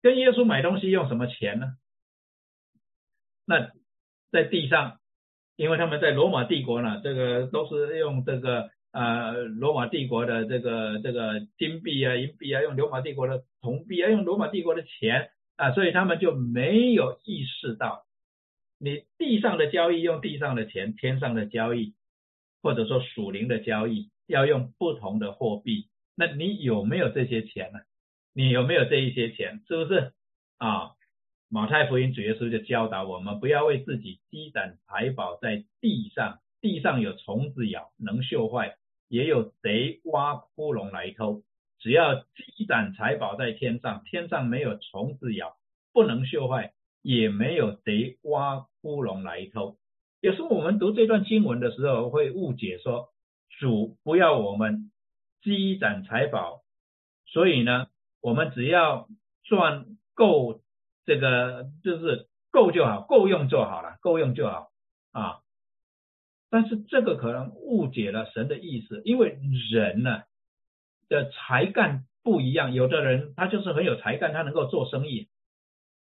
跟耶稣买东西用什么钱呢？那在地上，因为他们在罗马帝国呢，这个都是用这个。呃，罗马帝国的这个这个金币啊、银币啊，用罗马帝国的铜币啊，用罗马帝国的钱啊，所以他们就没有意识到，你地上的交易用地上的钱，天上的交易或者说属灵的交易要用不同的货币。那你有没有这些钱呢？你有没有这一些钱？是不是啊？马太福音主耶稣就教导我们，不要为自己积攒财宝在地上，地上有虫子咬，能锈坏。也有贼挖窟窿来偷，只要积攒财宝在天上，天上没有虫子咬，不能锈坏，也没有贼挖窟窿来偷。有时候我们读这段经文的时候，会误解说主不要我们积攒财宝，所以呢，我们只要赚够这个，就是够就好，够用就好了，够用就好啊。但是这个可能误解了神的意思，因为人呢的才干不一样，有的人他就是很有才干，他能够做生意，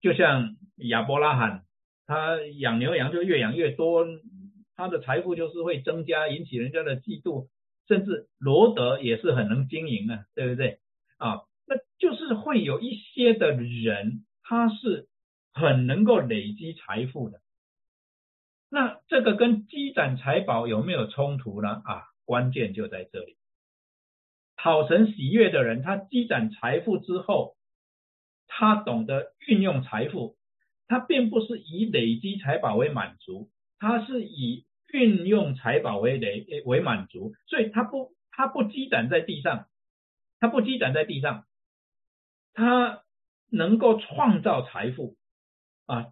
就像亚伯拉罕，他养牛羊就越养越多，他的财富就是会增加，引起人家的嫉妒，甚至罗德也是很能经营的，对不对啊？那就是会有一些的人，他是很能够累积财富的。那这个跟积攒财宝有没有冲突呢？啊，关键就在这里。讨神喜悦的人，他积攒财富之后，他懂得运用财富，他并不是以累积财宝为满足，他是以运用财宝为累为满足，所以他不他不积攒在地上，他不积攒在地上，他能够创造财富啊。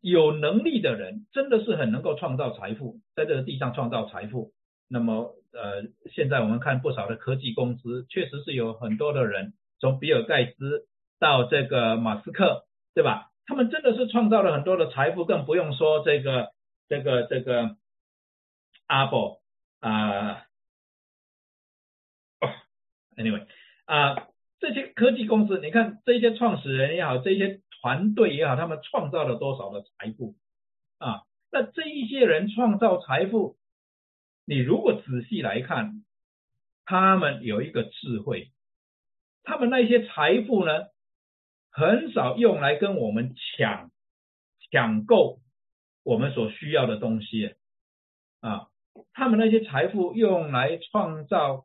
有能力的人真的是很能够创造财富，在这个地上创造财富。那么，呃，现在我们看不少的科技公司，确实是有很多的人，从比尔盖茨到这个马斯克，对吧？他们真的是创造了很多的财富，更不用说这个这个这个 Apple 啊，Anyway 啊，这些科技公司，你看这些创始人也好，这些。团队也好，他们创造了多少的财富啊？那这一些人创造财富，你如果仔细来看，他们有一个智慧，他们那些财富呢，很少用来跟我们抢抢购我们所需要的东西啊，他们那些财富用来创造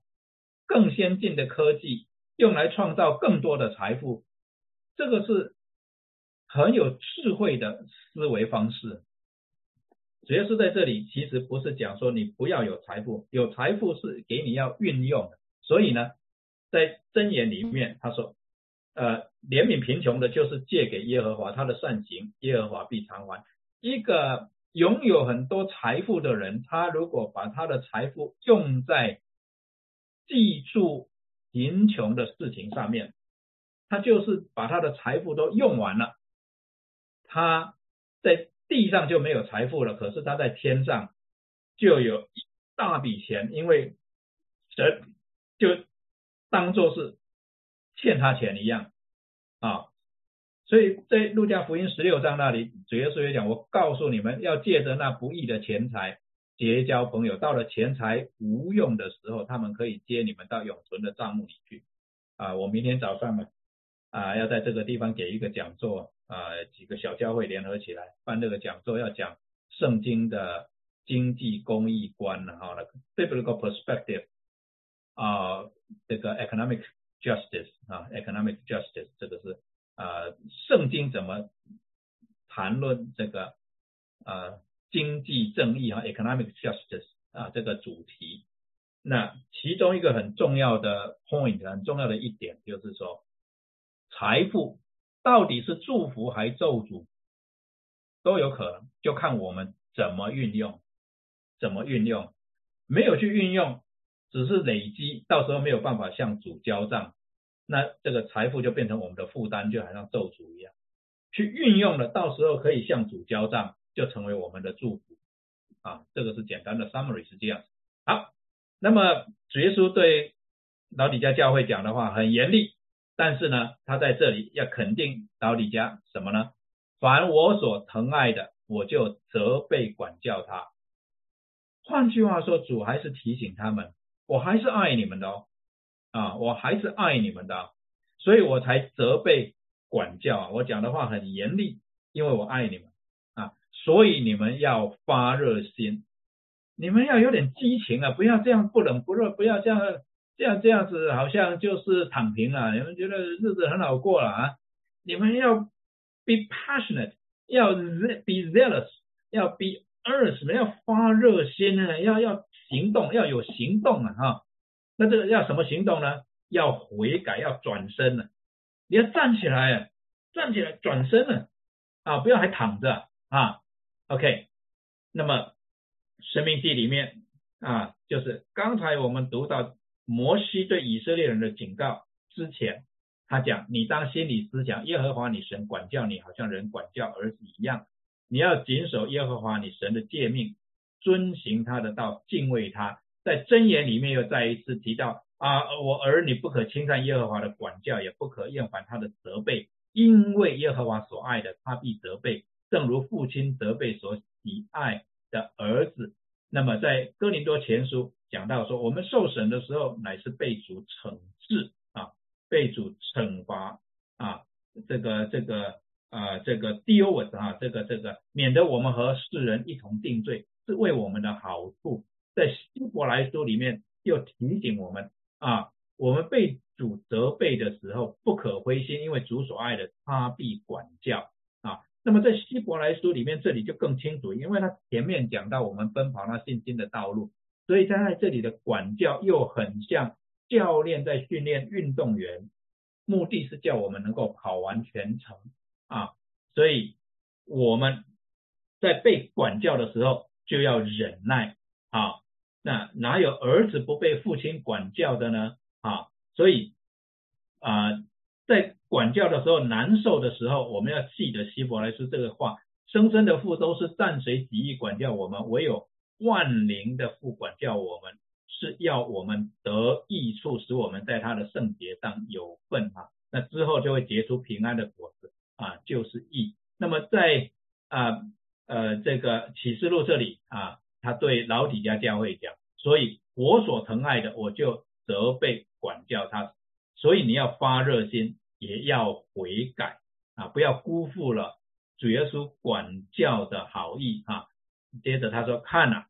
更先进的科技，用来创造更多的财富，这个是。很有智慧的思维方式，主要是在这里，其实不是讲说你不要有财富，有财富是给你要运用的。所以呢，在箴言里面他说，呃，怜悯贫穷的，就是借给耶和华他的善行，耶和华必偿还。一个拥有很多财富的人，他如果把他的财富用在记住贫穷的事情上面，他就是把他的财富都用完了，他在地上就没有财富了，可是他在天上就有一大笔钱，因为神就当做是欠他钱一样啊。所以在路加福音十六章那里，主耶稣也讲：“我告诉你们要借着那不义的钱财结交朋友，到了钱财无用的时候，他们可以接你们到永存的账目里去。”啊，我明天早上呢，啊，要在这个地方给一个讲座，啊，几个小教会联合起来办这个讲座，要讲圣经的经济公益观呢，哈，biblical perspective，啊，这个 economic justice，啊，economic justice，这个是。啊，圣经怎么谈论这个啊经济正义啊 economic justice 啊这个主题？那其中一个很重要的 point，很重要的一点就是说，财富到底是祝福还咒诅，都有可能，就看我们怎么运用，怎么运用。没有去运用，只是累积，到时候没有办法向主交账。那这个财富就变成我们的负担，就好像咒诅一样。去运用了，到时候可以向主交账，就成为我们的祝福啊。这个是简单的 summary 是这样。好，那么主耶稣对老底家教会讲的话很严厉，但是呢，他在这里要肯定老底家什么呢？凡我所疼爱的，我就责备管教他。换句话说，主还是提醒他们，我还是爱你们的哦。啊，我还是爱你们的，所以我才责备管教啊。我讲的话很严厉，因为我爱你们，所以你们要发热心，你们要有点激情啊，不要这样不冷不热，不要这样这样这样子，好像就是躺平啊。你们觉得日子很好过了啊？你们要 be passionate，要 be zealous，要 be earnest，要发热心啊，要要行动，要有行动啊，哈。那这个要什么行动呢？要悔改，要转身了。你要站起来啊，站起来转身了啊！不要还躺着啊。OK，那么生命记里面啊，就是刚才我们读到摩西对以色列人的警告之前，他讲你当心里思想，耶和华你神管教你，好像人管教儿子一样。你要谨守耶和华你神的诫命，遵行他的道，敬畏他。在箴言里面又再一次提到啊，我儿女不可轻看耶和华的管教，也不可厌烦他的责备，因为耶和华所爱的，他必责备，正如父亲责备所喜爱的儿子。那么在哥林多前书讲到说，我们受审的时候乃是被主惩治啊，被主惩罚啊，这个这个啊这个 deal with 啊，这个这个，免得我们和世人一同定罪，是为我们的好处。在希伯来书里面又提醒我们啊，我们被主责备的时候不可灰心，因为主所爱的他必管教。那么在希伯来书里面这里就更清楚，因为他前面讲到我们奔跑那信心的道路，所以他在这里的管教又很像教练在训练运动员，目的是叫我们能够跑完全程啊。所以我们在被管教的时候就要忍耐啊。那哪有儿子不被父亲管教的呢？啊，所以啊，在管教的时候难受的时候，我们要记得希伯来书这个话：生生的父都是暂随己意管教我们，唯有万灵的父管教我们，是要我们得益处，使我们在他的圣洁上有份啊。那之后就会结出平安的果子啊，就是义。那么在啊呃这个启示录这里啊。他对老底家教会讲，所以我所疼爱的，我就责备管教他。所以你要发热心，也要悔改啊，不要辜负了主耶稣管教的好意啊。接着他说：“看呐，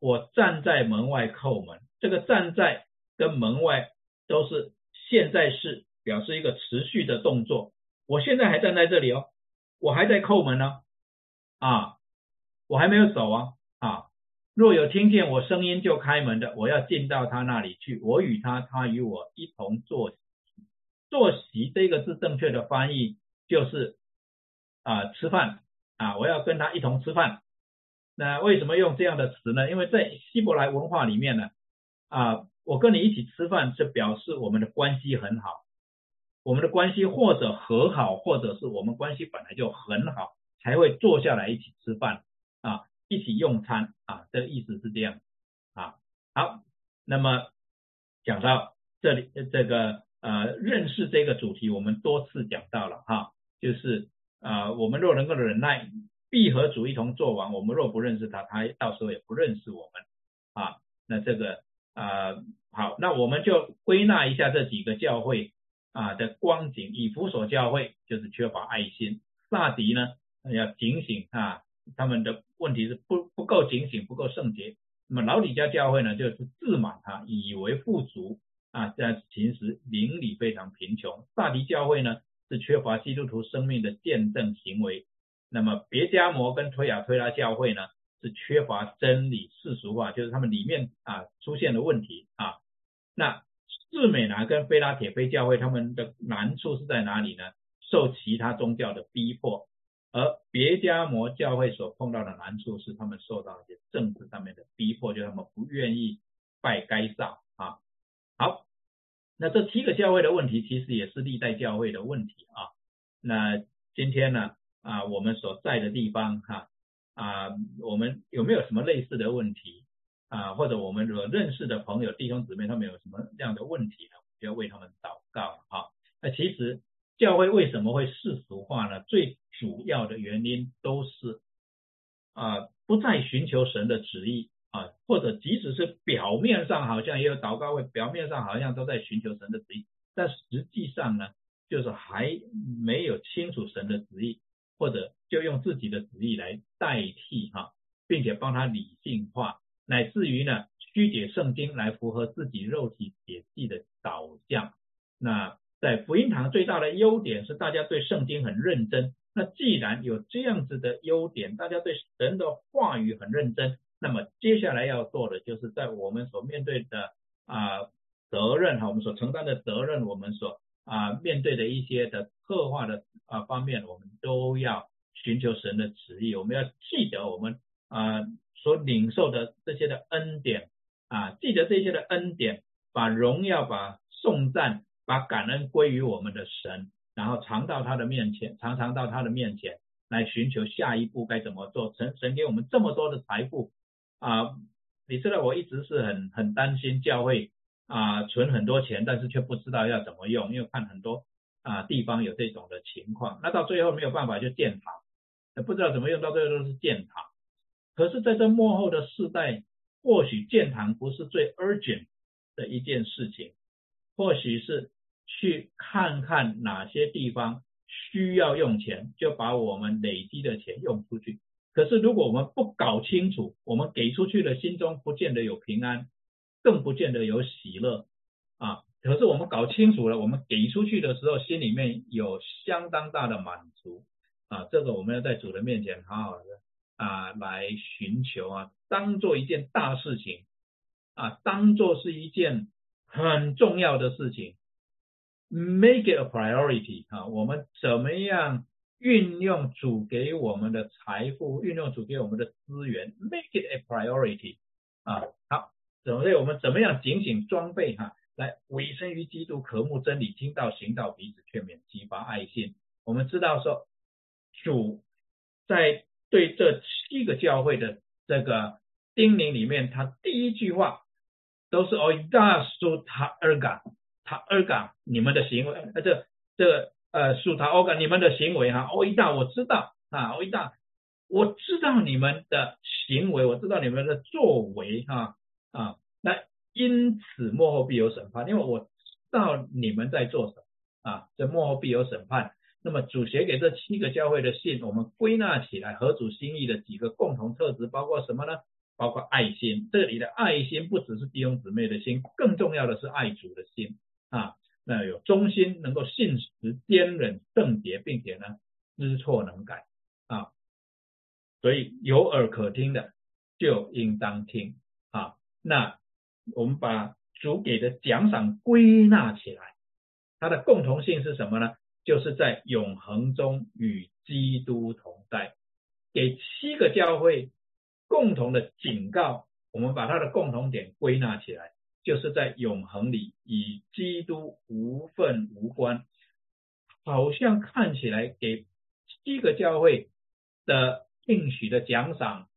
我站在门外叩门。这个站在跟门外都是现在式，表示一个持续的动作。我现在还站在这里哦，我还在叩门呢啊，我还没有走啊啊。”若有听见我声音就开门的，我要进到他那里去，我与他，他与我一同坐。坐席这个字正确的翻译就是啊吃饭啊，我要跟他一同吃饭。那为什么用这样的词呢？因为在希伯来文化里面呢啊我跟你一起吃饭，是表示我们的关系很好，我们的关系或者和好，或者是我们关系本来就很好，才会坐下来一起吃饭啊，一起用餐啊，这个意思是这样啊。好，那么讲到这里，这个呃认识这个主题，我们多次讲到了哈，就是啊，我们若能够忍耐，必和主一同做王；我们若不认识他，他到时候也不认识我们啊。那这个。啊，好，那我们就归纳一下这几个教会啊的光景。以弗所教会就是缺乏爱心，萨迪呢要警醒啊，他们的问题是不不够警醒，不够圣洁。那么老底家教会呢，就是自满他，以为富足啊，但其实邻里非常贫穷。萨迪教会呢是缺乏基督徒生命的见证行为。那么别加摩跟推亚推拉教会呢？是缺乏真理世俗化，就是他们里面啊出现了问题啊。那士美拿跟菲拉铁菲教会他们的难处是在哪里呢？受其他宗教的逼迫，而别加摩教会所碰到的难处是他们受到一些政治上面的逼迫，就他们不愿意拜该撒啊。好，那这七个教会的问题其实也是历代教会的问题啊。那今天呢啊我们所在的地方哈。啊，我们有没有什么类似的问题啊？或者我们所认识的朋友、弟兄姊妹，他们有什么这样的问题呢？就要为他们祷告啊。那其实教会为什么会世俗化呢？最主要的原因都是啊，不再寻求神的旨意啊，或者即使是表面上好像也有祷告会，表面上好像都在寻求神的旨意，但实际上呢，就是还没有清楚神的旨意。或者就用自己的旨意来代替哈，并且帮他理性化，乃至于呢曲解圣经来符合自己肉体解析的导向。那在福音堂最大的优点是大家对圣经很认真。那既然有这样子的优点，大家对神的话语很认真，那么接下来要做的就是在我们所面对的啊责任哈，我们所承担的责任，我们所啊面对的一些的策划的。啊，方面我们都要寻求神的旨意，我们要记得我们啊所领受的这些的恩典啊，记得这些的恩典，把荣耀、把颂赞、把感恩归于我们的神，然后常到他的面前，常常到他的面前来寻求下一步该怎么做。神神给我们这么多的财富啊，你知道我一直是很很担心教会啊存很多钱，但是却不知道要怎么用，因为看很多。啊，地方有这种的情况，那到最后没有办法就建堂，不知道怎么用，到最后都是建堂。可是，在这幕后的世代，或许建堂不是最 urgent 的一件事情，或许是去看看哪些地方需要用钱，就把我们累积的钱用出去。可是，如果我们不搞清楚，我们给出去的心中不见得有平安，更不见得有喜乐啊。可是我们搞清楚了，我们给出去的时候，心里面有相当大的满足啊！这个我们要在主的面前好好的啊来寻求啊，当做一件大事情啊，当做是一件很重要的事情，make it a priority 啊！我们怎么样运用主给我们的财富，运用主给我们的资源，make it a priority 啊！好，怎么我们怎么样警醒装备哈？来委身于基督，渴慕真理，听到行道，彼此劝勉，激发爱心。我们知道说，主在对这七个教会的这个叮咛里面，他第一句话都是 o 大苏塔尔嘎，塔尔嘎，你们的行为，呃，这这呃苏塔尔嘎，你们的行为哈，欧一大我知道啊，欧一大我知道你们的行为，我知道你们的作为哈啊，那。因此，幕后必有审判，因为我知道你们在做什么啊，这幕后必有审判。那么，主写给这七个教会的信，我们归纳起来，合主心意的几个共同特质，包括什么呢？包括爱心。这里的爱心不只是弟兄姊妹的心，更重要的是爱主的心啊。那有忠心，能够信实、坚忍、圣洁，并且呢，知错能改啊。所以有耳可听的，就应当听啊。那。我们把主给的奖赏归纳起来，它的共同性是什么呢？就是在永恒中与基督同在。给七个教会共同的警告，我们把它的共同点归纳起来，就是在永恒里与基督无份无关，好像看起来给七个教会的应许的奖赏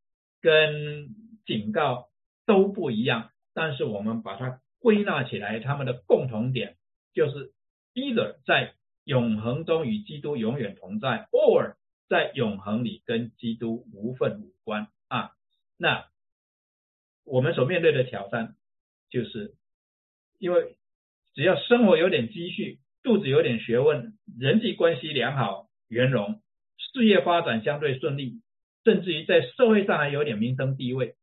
跟警告都不一样，但是我们把它归纳起来，他们的共同点就是：either 在永恒中与基督永远同在，or 在永恒里跟基督无份无关啊。那我们所面对的挑战。就是，因为只要生活有点积蓄，肚子有点学问，人际关系良好、圆融，事业发展相对顺利，甚至于在社会上还有点名声地位，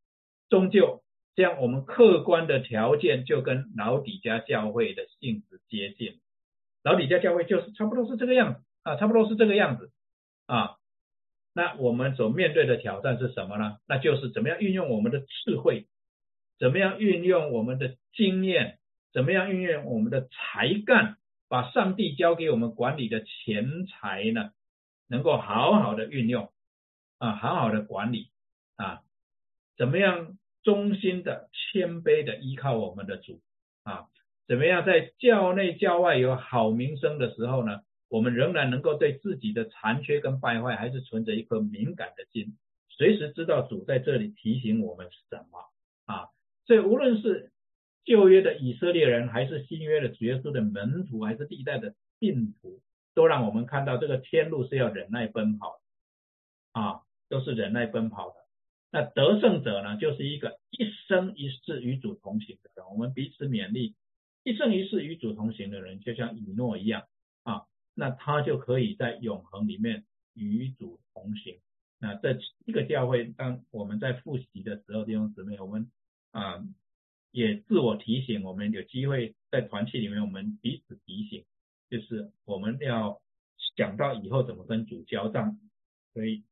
终究这样，我们客观的条件就跟老底家教会的性质接近。老底家教会就是差不多是这个样子啊，差不多是这个样子啊。那我们所面对的挑战是什么呢？那就是怎么样运用我们的智慧。怎么样运用我们的经验？怎么样运用我们的才干？把上帝交给我们管理的钱财呢，能够好好的运用啊，好好的管理啊？怎么样忠心的、谦卑的依靠我们的主啊？怎么样在教内教外有好名声的时候呢？我们仍然能够对自己的残缺跟败坏，还是存着一颗敏感的心，随时知道主在这里提醒我们什么啊？所以，无论是旧约的以色列人，还是新约的主耶稣的门徒，还是历代的信徒，都让我们看到这个天路是要忍耐奔跑啊，都是忍耐奔跑的。那得胜者呢，就是一个一生一世与主同行的人。我们彼此勉励，一生一世与主同行的人，就像以诺一样啊，那他就可以在永恒里面与主同行。那这一个教会，当我们在复习的时候，弟兄姊妹，我们。啊，也自我提醒，我们有机会在团契里面，我们彼此提醒，就是我们要想到以后怎么跟主交账。所以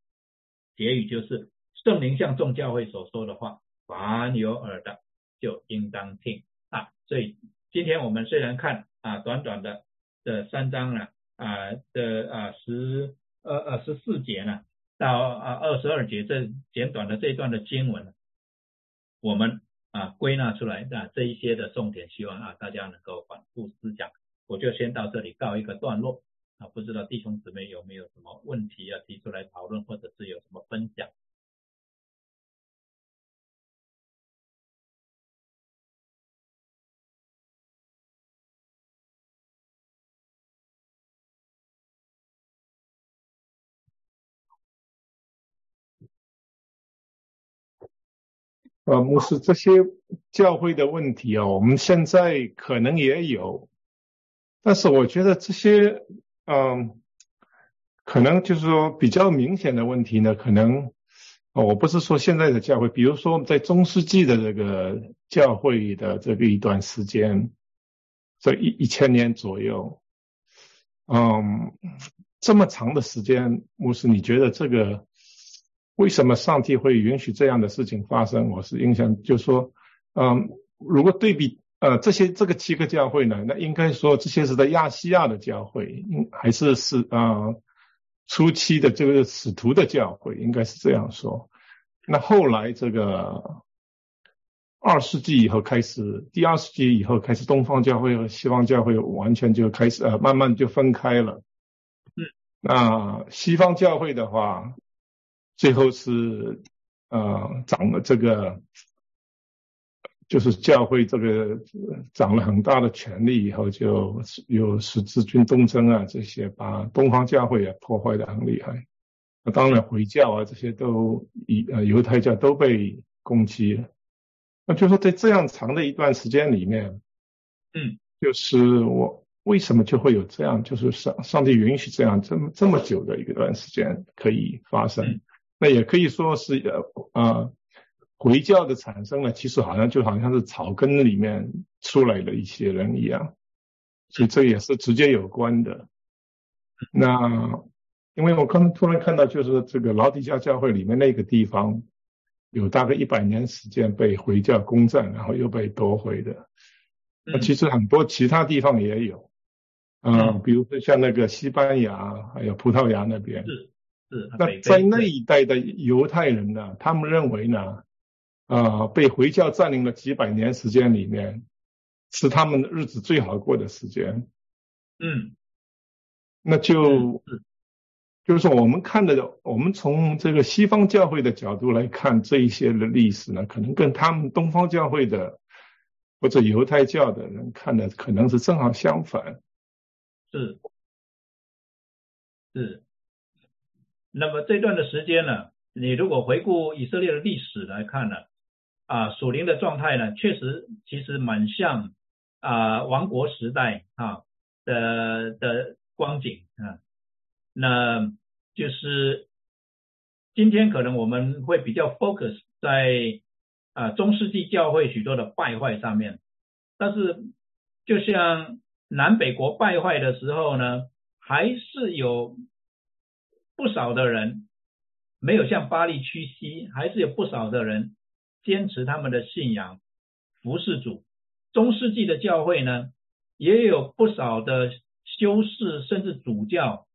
结语就是圣灵向众教会所说的话，凡有耳的就应当听啊。所以今天我们虽然看啊短短的这三章呢啊的啊十二二十四节呢到啊二十二节这简短的这一段的经文，我们。啊，归纳出来那，这一些的重点，希望啊大家能够反复思想。我就先到这里告一个段落啊，不知道弟兄姊妹有没有什么问题要提出来讨论，或者是有什么分享。呃，牧师，这些教会的问题啊，我们现在可能也有，但是我觉得这些，嗯，可能就是说比较明显的问题呢，可能，我不是说现在的教会，比如说在中世纪的这个教会的这个一段时间，这一一千年左右，嗯，这么长的时间，牧师，你觉得这个？为什么上帝会允许这样的事情发生？我是印象，就说，嗯，如果对比呃这些这个七个教会呢，那应该说这些是在亚细亚的教会，还是是啊初期的这个使徒的教会，应该是这样说。那后来这个二世纪以后开始，第二世纪以后开始，东方教会和西方教会完全就开始呃慢慢就分开了。嗯，那西方教会的话。最后是呃长了这个，就是教会这个长了很大的权力以后，就有十字军东征啊这些，把东方教会也破坏的很厉害。那当然回教啊这些都以呃犹太教都被攻击了。那就说在这样长的一段时间里面，嗯，就是我为什么就会有这样，就是上上帝允许这样这么这么久的一个段时间可以发生。那也可以说是呃啊回教的产生呢，其实好像就好像是草根里面出来的一些人一样，所以这也是直接有关的。那因为我刚突然看到，就是这个老底家教会里面那个地方有大概一百年时间被回教攻占，然后又被夺回的。那其实很多其他地方也有，嗯，比如说像那个西班牙还有葡萄牙那边。那在那一代的犹太人呢，他们认为呢，啊，被回教占领了几百年时间里面，是他们日子最好过的时间。嗯，那就就是说，我们看的，我们从这个西方教会的角度来看这一些的历史呢，可能跟他们东方教会的或者犹太教的人看的可能是正好相反。是，是。那么这段的时间呢，你如果回顾以色列的历史来看呢，啊，属灵的状态呢，确实其实蛮像啊王国时代啊的的光景啊，那就是今天可能我们会比较 focus 在啊中世纪教会许多的败坏上面，但是就像南北国败坏的时候呢，还是有。不少的人没有向巴利屈膝，还是有不少的人坚持他们的信仰，服侍主。中世纪的教会呢，也有不少的修士甚至主教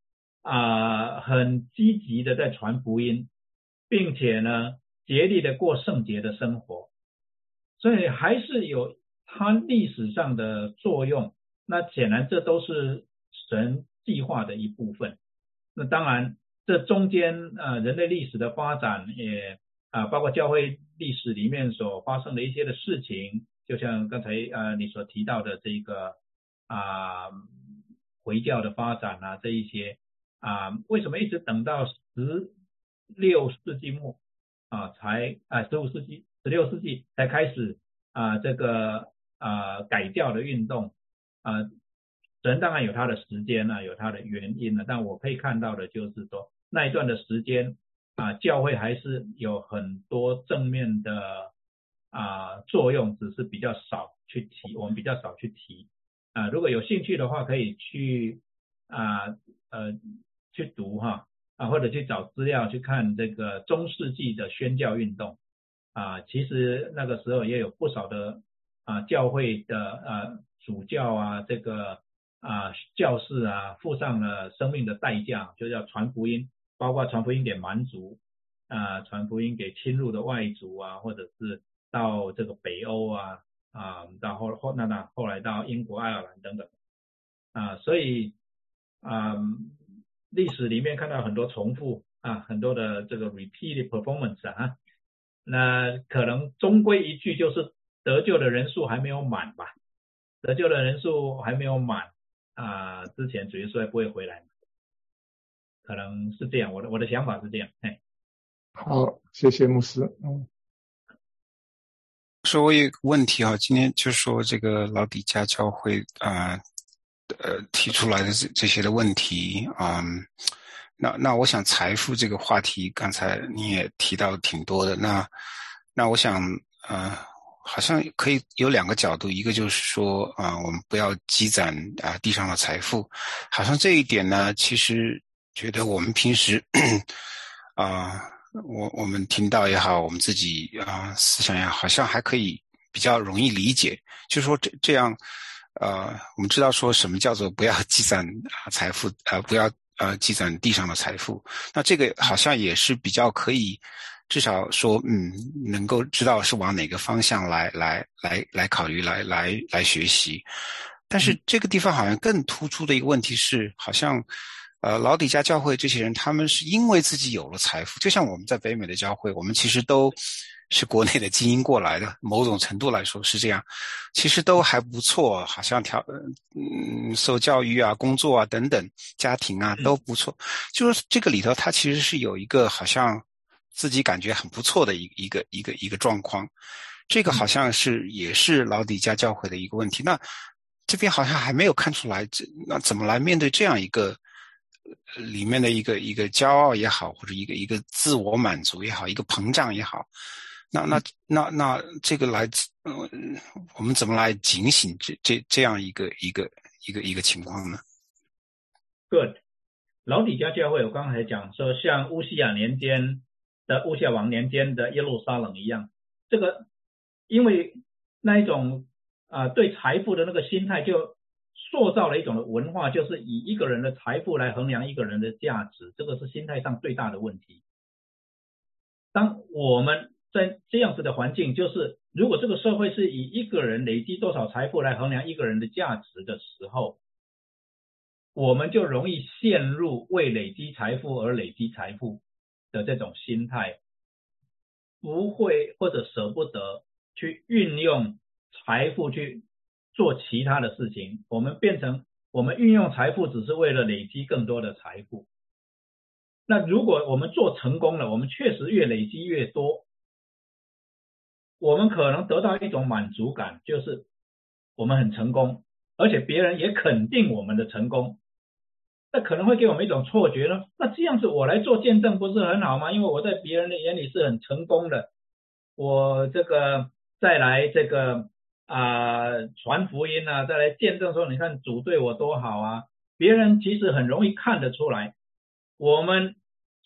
啊，很积极的在传福音，并且呢，竭力的过圣洁的生活。所以还是有它历史上的作用。那显然这都是神计划的一部分。那当然。这中间啊，人类历史的发展也啊，包括教会历史里面所发生的一些的事情，就像刚才啊你所提到的这个啊回教的发展啊，这一些啊，为什么一直等到十六世纪末啊才啊十五世纪十六世纪才开始啊这个啊改教的运动啊？人当然有他的时间呢，有他的原因呢，但我可以看到的就是说。那一段的时间啊，教会还是有很多正面的啊作用，只是比较少去提，我们比较少去提啊。如果有兴趣的话，可以去啊呃去读哈啊，或者去找资料去看这个中世纪的宣教运动啊。其实那个时候也有不少的啊教会的啊主教啊这个啊教士啊付上了生命的代价，就叫传福音。包括传福音给蛮族啊，传福音给侵入的外族啊，或者是到这个北欧啊啊，到后后那那后来到英国、爱尔兰等等啊，所以啊，历史里面看到很多重复啊，很多的这个 repeat performance 啊，那可能终归一句就是得救的人数还没有满吧，得救的人数还没有满啊，之前主耶稣还不会回来。可能是这样，我的我的想法是这样。哎，好，谢谢牧师。嗯，说我有个问题啊，今天就说这个老底家教会啊，呃，提出来的这这些的问题啊，那那我想财富这个话题，刚才你也提到挺多的。那那我想啊，好像可以有两个角度，一个就是说啊，我们不要积攒啊地上的财富，好像这一点呢，其实。觉得我们平时 啊，我我们听到也好，我们自己啊思想也好，好像还可以比较容易理解。就是说这这样，呃，我们知道说什么叫做不要积攒啊财富，呃，不要呃积攒地上的财富。那这个好像也是比较可以，至少说嗯，能够知道是往哪个方向来来来来考虑，来来来学习。但是这个地方好像更突出的一个问题是，好像。呃，老底家教会这些人，他们是因为自己有了财富，就像我们在北美的教会，我们其实都是国内的精英过来的，某种程度来说是这样，其实都还不错，好像调嗯受教育啊、工作啊等等，家庭啊都不错，就是这个里头，他其实是有一个好像自己感觉很不错的一一个一个一个状况，这个好像是也是老底家教会的一个问题。那这边好像还没有看出来，这那怎么来面对这样一个？里面的一个一个骄傲也好，或者一个一个自我满足也好，一个膨胀也好，那那那那这个来，嗯，我们怎么来警醒这这这样一个一个一个一个情况呢？Good，老底家教会，我刚才讲说，像乌西亚年间的乌西亚王年间的耶路撒冷一样，这个因为那一种啊对财富的那个心态就。塑造了一种的文化，就是以一个人的财富来衡量一个人的价值，这个是心态上最大的问题。当我们在这样子的环境，就是如果这个社会是以一个人累积多少财富来衡量一个人的价值的时候，我们就容易陷入为累积财富而累积财富的这种心态，不会或者舍不得去运用财富去做其他的事情。我们变成我们运用财富只是为了累积更多的财富。那如果我们做成功了，我们确实越累积越多，我们可能得到一种满足感，就是我们很成功，而且别人也肯定我们的成功。那可能会给我们一种错觉呢？那这样子我来做见证不是很好吗？因为我在别人的眼里是很成功的，我这个再来这个啊传福音啊，再来见证说，你看主对我多好啊！别人其实很容易看得出来。我们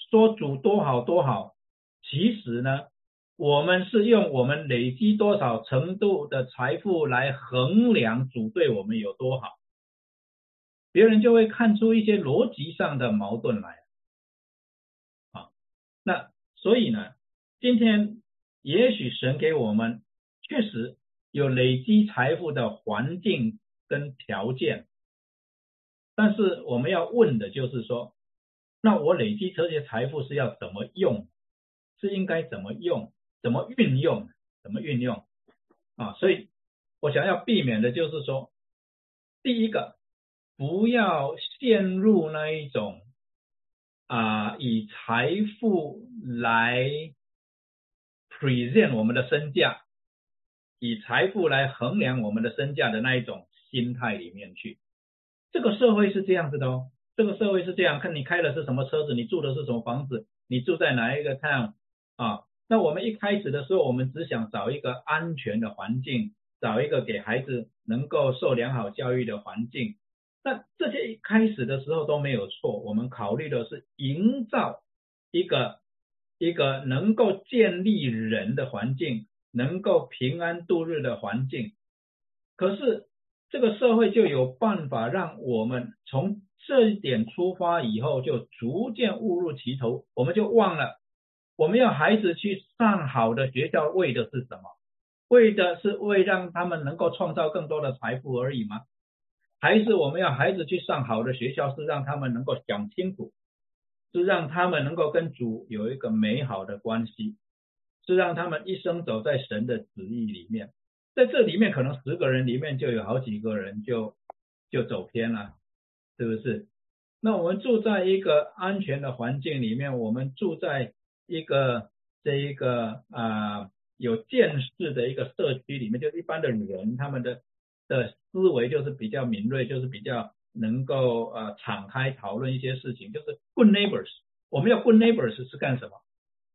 说主多好多好，其实呢，我们是用我们累积多少程度的财富来衡量主对我们有多好，别人就会看出一些逻辑上的矛盾来。啊，那所以呢，今天也许神给我们确实有累积财富的环境跟条件，但是我们要问的就是说。那我累积这些财富是要怎么用？是应该怎么用？怎么运用？怎么运用？啊，所以我想要避免的就是说，第一个，不要陷入那一种啊，以财富来 present 我们的身价，以财富来衡量我们的身价的那一种心态里面去。这个社会是这样子的哦。这个社会是这样，看你开的是什么车子，你住的是什么房子，你住在哪一个 town 啊？那我们一开始的时候，我们只想找一个安全的环境，找一个给孩子能够受良好教育的环境。那这些一开始的时候都没有错，我们考虑的是营造一个一个能够建立人的环境，能够平安度日的环境。可是这个社会就有办法让我们从这一点出发以后，就逐渐误入歧途，我们就忘了，我们要孩子去上好的学校，为的是什么？为的是为让他们能够创造更多的财富而已吗？还是我们要孩子去上好的学校，是让他们能够想清楚，是让他们能够跟主有一个美好的关系，是让他们一生走在神的旨意里面。在这里面，可能十个人里面就有好几个人就就走偏了。是不是？那我们住在一个安全的环境里面，我们住在一个这一个啊有见识的一个社区里面，就一般的人，他们的的思维就是比较敏锐，就是比较能够呃敞开讨论一些事情，就是 good neighbors。我们要 good neighbors 是干什么？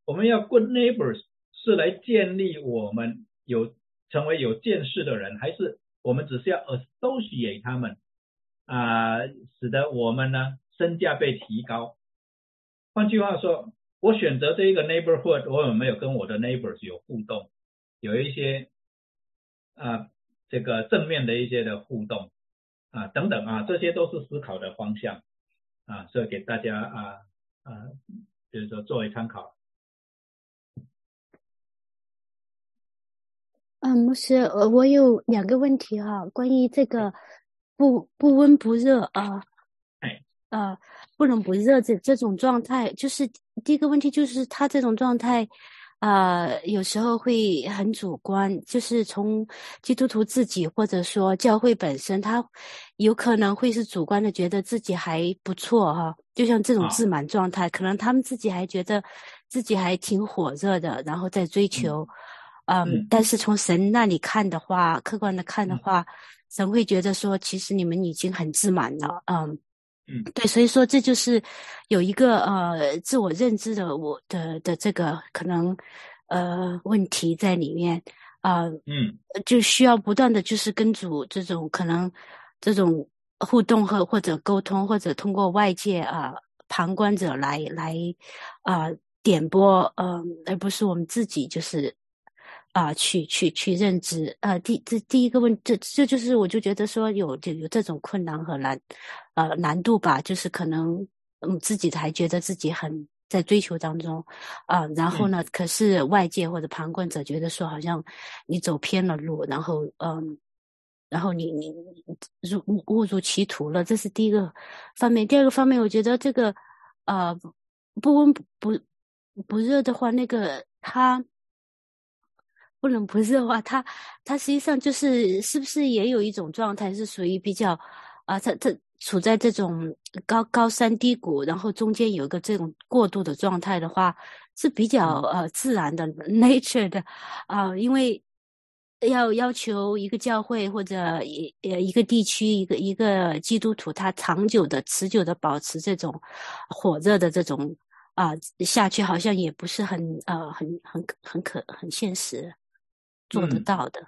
我们要 good neighbors 是来建立我们有成为有见识的人，还是我们只是要 associate 他们？啊，使得我们呢身价被提高。换句话说，我选择这一个 neighborhood，我有没有跟我的 neighbors 有互动，有一些啊这个正面的一些的互动啊等等啊，这些都是思考的方向啊，所以给大家啊啊，就是说作为参考。嗯，牧师，呃，我有两个问题哈，关于这个。不不温不热啊，哎，呃，不冷不热这这种状态，就是第一个问题，就是他这种状态，啊，有时候会很主观，就是从基督徒自己或者说教会本身，他有可能会是主观的，觉得自己还不错哈，就像这种自满状态，可能他们自己还觉得自己还挺火热的，然后在追求，嗯，但是从神那里看的话，客观的看的话。神会觉得说，其实你们已经很自满了，嗯，嗯，对，所以说这就是有一个呃自我认知的我的的这个可能呃问题在里面啊，嗯，就需要不断的就是跟主这种可能这种互动和或者沟通，或者通过外界啊旁观者来来啊点拨，嗯，而不是我们自己就是。啊，去去去认知，呃，第这第一个问，这这就是我就觉得说有就有这种困难和难，呃难度吧，就是可能嗯自己还觉得自己很在追求当中，啊，然后呢，可是外界或者旁观者觉得说，好像你走偏了路，然后嗯，然后你你入误入歧途了，这是第一个方面。第二个方面，我觉得这个呃不温不不不热的话，那个他。不冷不热的话，他他实际上就是是不是也有一种状态是属于比较啊，他他处在这种高高山低谷，然后中间有一个这种过渡的状态的话，是比较呃自然的 nature 的啊，因为要要求一个教会或者一呃一个地区一个一个基督徒他长久的持久的保持这种火热的这种啊下去，好像也不是很呃很很很可很现实。做得到的，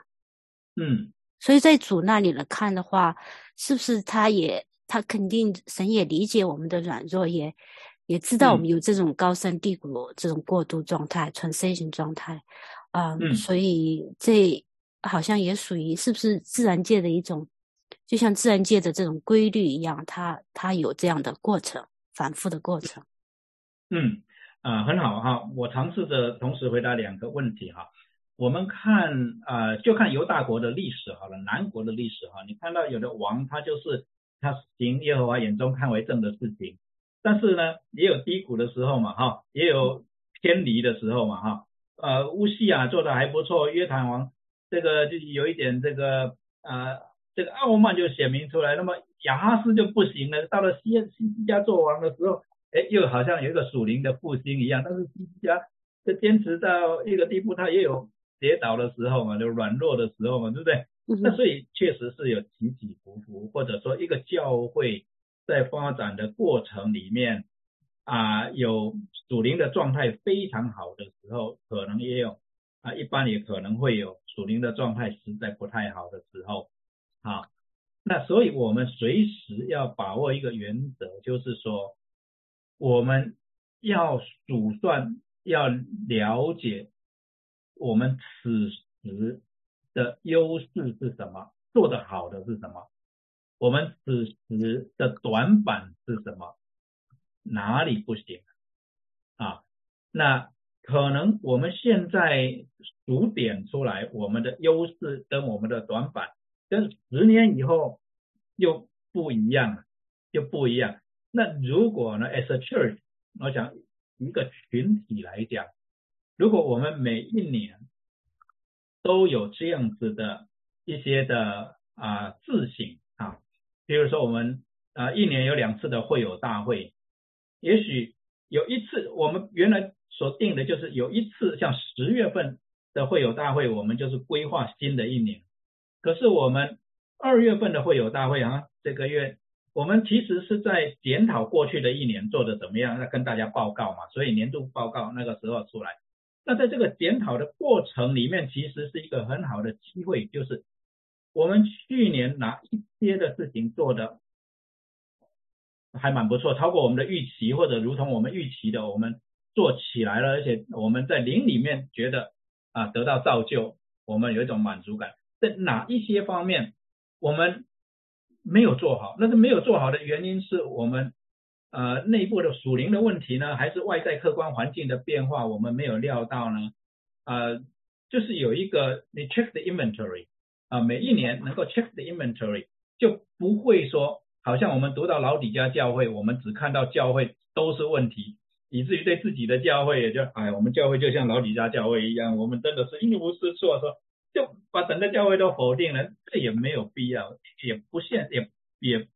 嗯，所以在主那里来看的话，是不是他也他肯定神也理解我们的软弱，也也知道我们有这种高山低谷这种过渡状态、transition 状态。啊，所以这好像也属于是不是自然界的一种，就像自然界的这种规律一样，它它有这样的过程，反复的过程。嗯。啊，很好哈，我尝试着同时回答两个问题哈。我们看啊，就看犹大国的历史好了，南国的历史哈。你看到有的王，他就是他行耶和华眼中看为正的事情，但是呢，也有低谷的时候嘛哈，也有偏离的时候嘛哈。呃，乌西亚做的还不错，约坦王这个就有一点这个呃这个傲慢就显明出来。那么亚哈斯就不行了，到了西西西家做王的时候，哎，又好像有一个属灵的复兴一样。但是西西家这坚持到一个地步，他也有。跌倒的时候嘛，就软弱的时候嘛，对不对？那所以确实是有起起伏伏，或者说一个教会在发展的过程里面啊，有属灵的状态非常好的时候，可能也有啊，一般也可能会有属灵的状态实在不太好的时候啊。那所以我们随时要把握一个原则，就是说我们要主算，要了解。我们此时的优势是什么？做得好的是什么？我们此时的短板是什么？哪里不行啊？那可能我们现在数点出来我们的优势跟我们的短板，跟十年以后又不一样了，就不一样。那如果呢？As a church，我想一个群体来讲。如果我们每一年都有这样子的一些的啊自省啊，比如说我们啊一年有两次的会友大会，也许有一次我们原来所定的就是有一次像十月份的会友大会，我们就是规划新的一年。可是我们二月份的会友大会啊，这个月我们其实是在检讨过去的一年做的怎么样，那跟大家报告嘛，所以年度报告那个时候出来。那在这个检讨的过程里面，其实是一个很好的机会，就是我们去年哪一些的事情做的还蛮不错，超过我们的预期，或者如同我们预期的，我们做起来了，而且我们在灵里面觉得啊得到造就，我们有一种满足感。在哪一些方面我们没有做好？那个没有做好的原因是我们。呃，内部的属灵的问题呢，还是外在客观环境的变化，我们没有料到呢？呃，就是有一个你 check the inventory 啊，每一年能够 check the inventory，就不会说好像我们读到老底家教会，我们只看到教会都是问题，以至于对自己的教会也就哎，我们教会就像老底家教会一样，我们真的是一无是处，说就把整个教会都否定了，这也没有必要，也不现也也。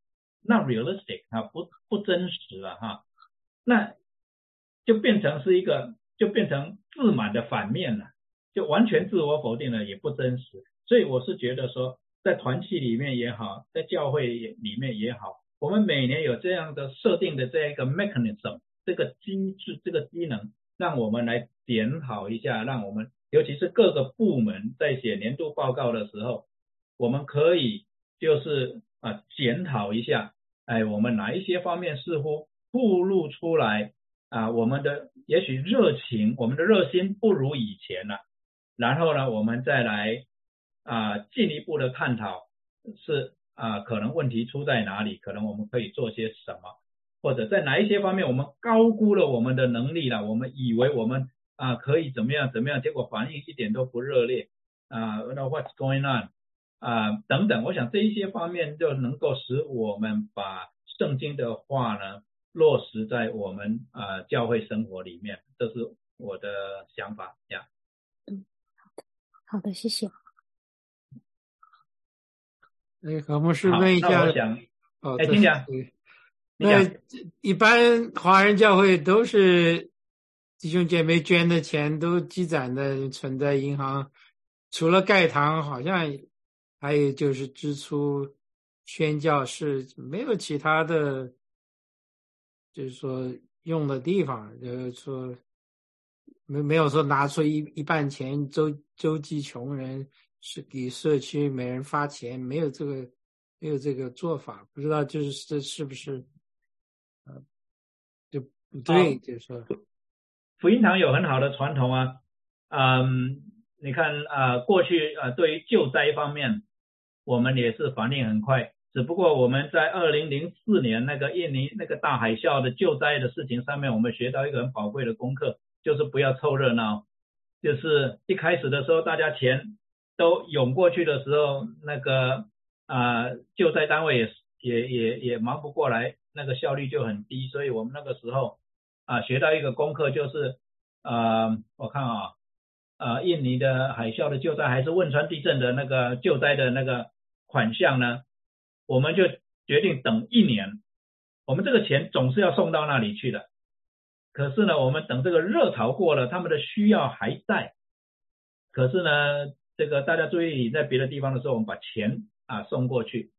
那 realistic 啊，不不真实了哈，那就变成是一个，就变成自满的反面了，就完全自我否定了，也不真实。所以我是觉得说，在团契里面也好，在教会里面也好，我们每年有这样的设定的这样一个 mechanism，这个机制，这个机能，让我们来检讨一下，让我们尤其是各个部门在写年度报告的时候，我们可以就是。啊，检讨一下，哎，我们哪一些方面似乎暴露出来啊？我们的也许热情，我们的热心不如以前了。然后呢，我们再来啊进一步的探讨，是啊，可能问题出在哪里？可能我们可以做些什么？或者在哪一些方面我们高估了我们的能力了，我们以为我们啊可以怎么样怎么样，结果反应一点都不热烈啊，那 What's going on 啊等等，我想这一些方面就能够使我们把圣经的话呢落实在我们啊教会生活里面，这是我的想法呀。嗯，好的，好的，谢谢。哎，何牧师问一下，哦，哎，听讲。那一般华人教会都是弟兄姐妹捐的钱都积攒的存在银行，除了盖堂，好像还有就是支出宣教是，没有其他的，就是说用的地方，就是说没没有说拿出一一半钱周周济穷人。是给社区每人发钱，没有这个，没有这个做法，不知道就是这是不是，呃，就不对，就是说，福音堂有很好的传统啊，嗯，你看啊，过去啊，对于救灾方面，我们也是反应很快，只不过我们在二零零四年那个印尼那个大海啸的救灾的事情上面，我们学到一个很宝贵的功课，就是不要凑热闹，就是一开始的时候大家钱。都涌过去的时候，那个啊救灾单位也也也也忙不过来，那个效率就很低。所以我们那个时候啊学到一个功课，就是啊我看啊啊印尼的海啸的救灾还是汶川地震的那个救灾的那个款项呢，我们就决定等一年，我们这个钱总是要送到那里去的。可是呢，我们等这个热潮过了，他们的需要还在，可是呢。这个大家注意，在别的地方的时候，我们把钱啊送过去。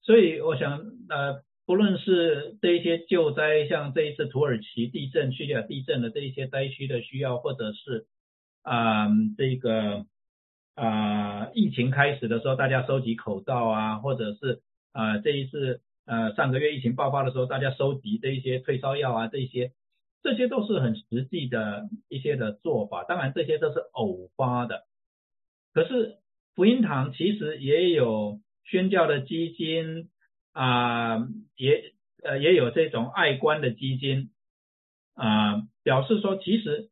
所以我想，呃，不论是这一些救灾，像这一次土耳其地震、叙利亚地震的这一些灾区的需要，或者是啊这个啊疫情开始的时候，大家收集口罩啊，或者是啊这一次呃上个月疫情爆发的时候，大家收集这一些退烧药啊，这些这些都是很实际的一些的做法。当然，这些都是偶发的。可是福音堂其实也有宣教的基金啊，也呃也有这种爱观的基金啊，表示说其实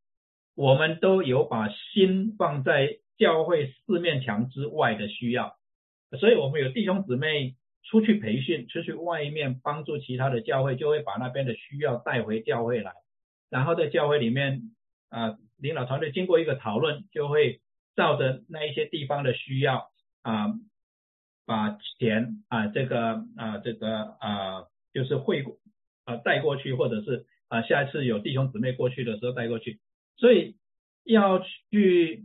我们都有把心放在教会四面墙之外的需要，所以我们有弟兄姊妹出去培训，出去外面帮助其他的教会，就会把那边的需要带回教会来，然后在教会里面啊，领导团队经过一个讨论，就会。照着那一些地方的需要啊，把钱啊这个啊这个啊就是汇啊带过去，或者是啊下一次有弟兄姊妹过去的时候带过去，所以要去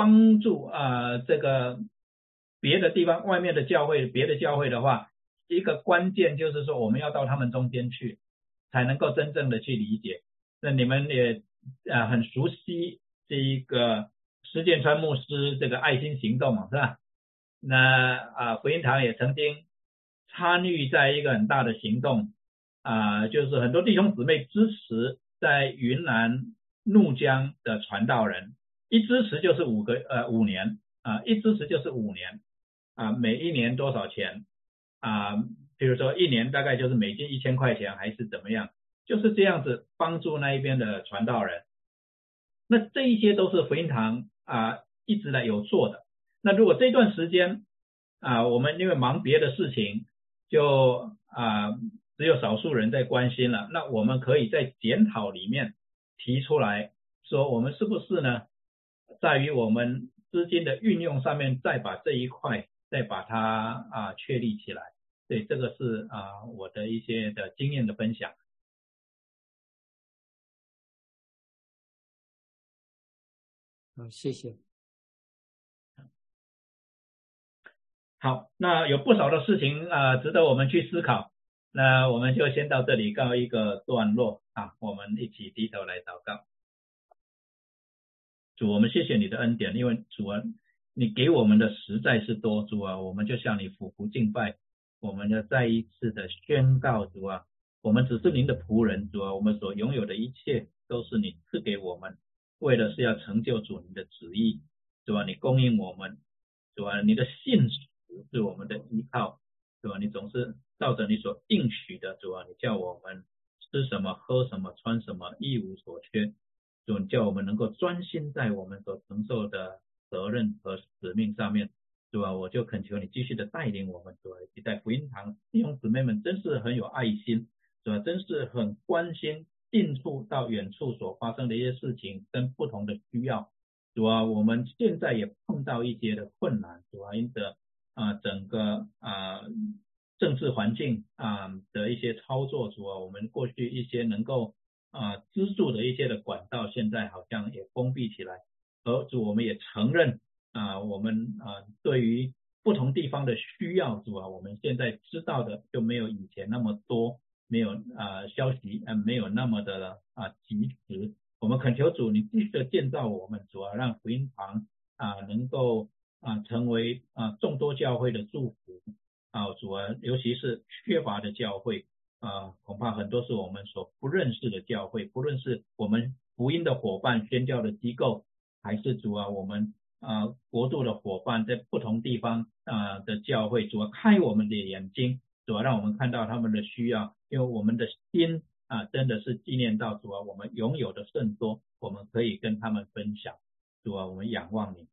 帮助啊这个别的地方外面的教会，别的教会的话，一个关键就是说我们要到他们中间去，才能够真正的去理解。那你们也啊很熟悉这一个。施建川牧师这个爱心行动嘛是吧？那啊福音堂也曾经参与在一个很大的行动啊，就是很多弟兄姊妹支持在云南怒江的传道人，一支持就是五个呃五年啊，一支持就是五年啊，每一年多少钱啊？比如说一年大概就是美金一千块钱还是怎么样？就是这样子帮助那一边的传道人。那这一些都是福音堂。啊，一直来有做的。那如果这段时间啊，我们因为忙别的事情，就啊只有少数人在关心了。那我们可以在检讨里面提出来说，我们是不是呢，在于我们资金的运用上面，再把这一块再把它啊确立起来。对，这个是啊我的一些的经验的分享。谢谢。好，那有不少的事情啊，值得我们去思考。那我们就先到这里告一个段落啊，我们一起低头来祷告。主，我们谢谢你的恩典，因为主啊，你给我们的实在是多。主啊，我们就向你俯伏敬拜，我们要再一次的宣告，主啊，我们只是您的仆人，主啊，我们所拥有的一切都是你赐给我们。为的是要成就主你的旨意，是吧？你供应我们，是吧？你的信实是我们的依靠，是吧？你总是照着你所应许的主啊，你叫我们吃什么、喝什么、穿什么，一无所缺。主，叫我们能够专心在我们所承受的责任和使命上面，主啊，我就恳求你继续的带领我们，主啊，以及在福音堂弟兄姊妹们真是很有爱心，主啊，真是很关心近处到远处所发生的一些事情跟不同的需要。主啊，我们现在也碰到一些的困难，主啊，因着啊整个啊政治环境啊的一些操作，主啊，我们过去一些能够啊资助的一些的管道，现在好像也封闭起来。而主，我们也承认啊，我们啊对于不同地方的需要，主啊，我们现在知道的就没有以前那么多，没有啊消息，嗯，没有那么的啊及时。我们恳求主，你继续的建造我们，主啊，让福音堂啊能够啊成为啊众多教会的祝福啊，主啊，尤其是缺乏的教会啊，恐怕很多是我们所不认识的教会，不论是我们福音的伙伴、宣教的机构，还是主啊我们啊国度的伙伴，在不同地方啊的教会，主啊开我们的眼睛，主啊让我们看到他们的需要，因为我们的心。啊，真的是纪念到主啊，我们拥有的甚多，我们可以跟他们分享。主啊，我们仰望你，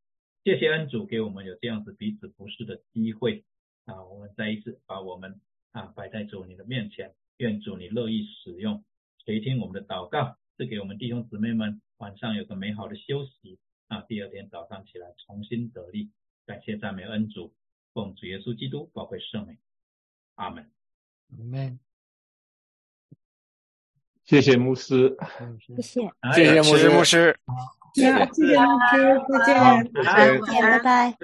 谢谢恩主给我们有这样子彼此服侍的机会啊。我们再一次把我们啊摆在主你的面前，愿主你乐意使用，垂听我们的祷告，赐给我们弟兄姊妹们晚上有个美好的休息。啊。第二天早上起来重新得力，感谢赞美恩主，奉主耶稣基督宝贵圣名，阿门。阿门。谢谢牧师，谢谢，谢谢。牧师，牧师，谢谢牧师，再见，再见，拜拜。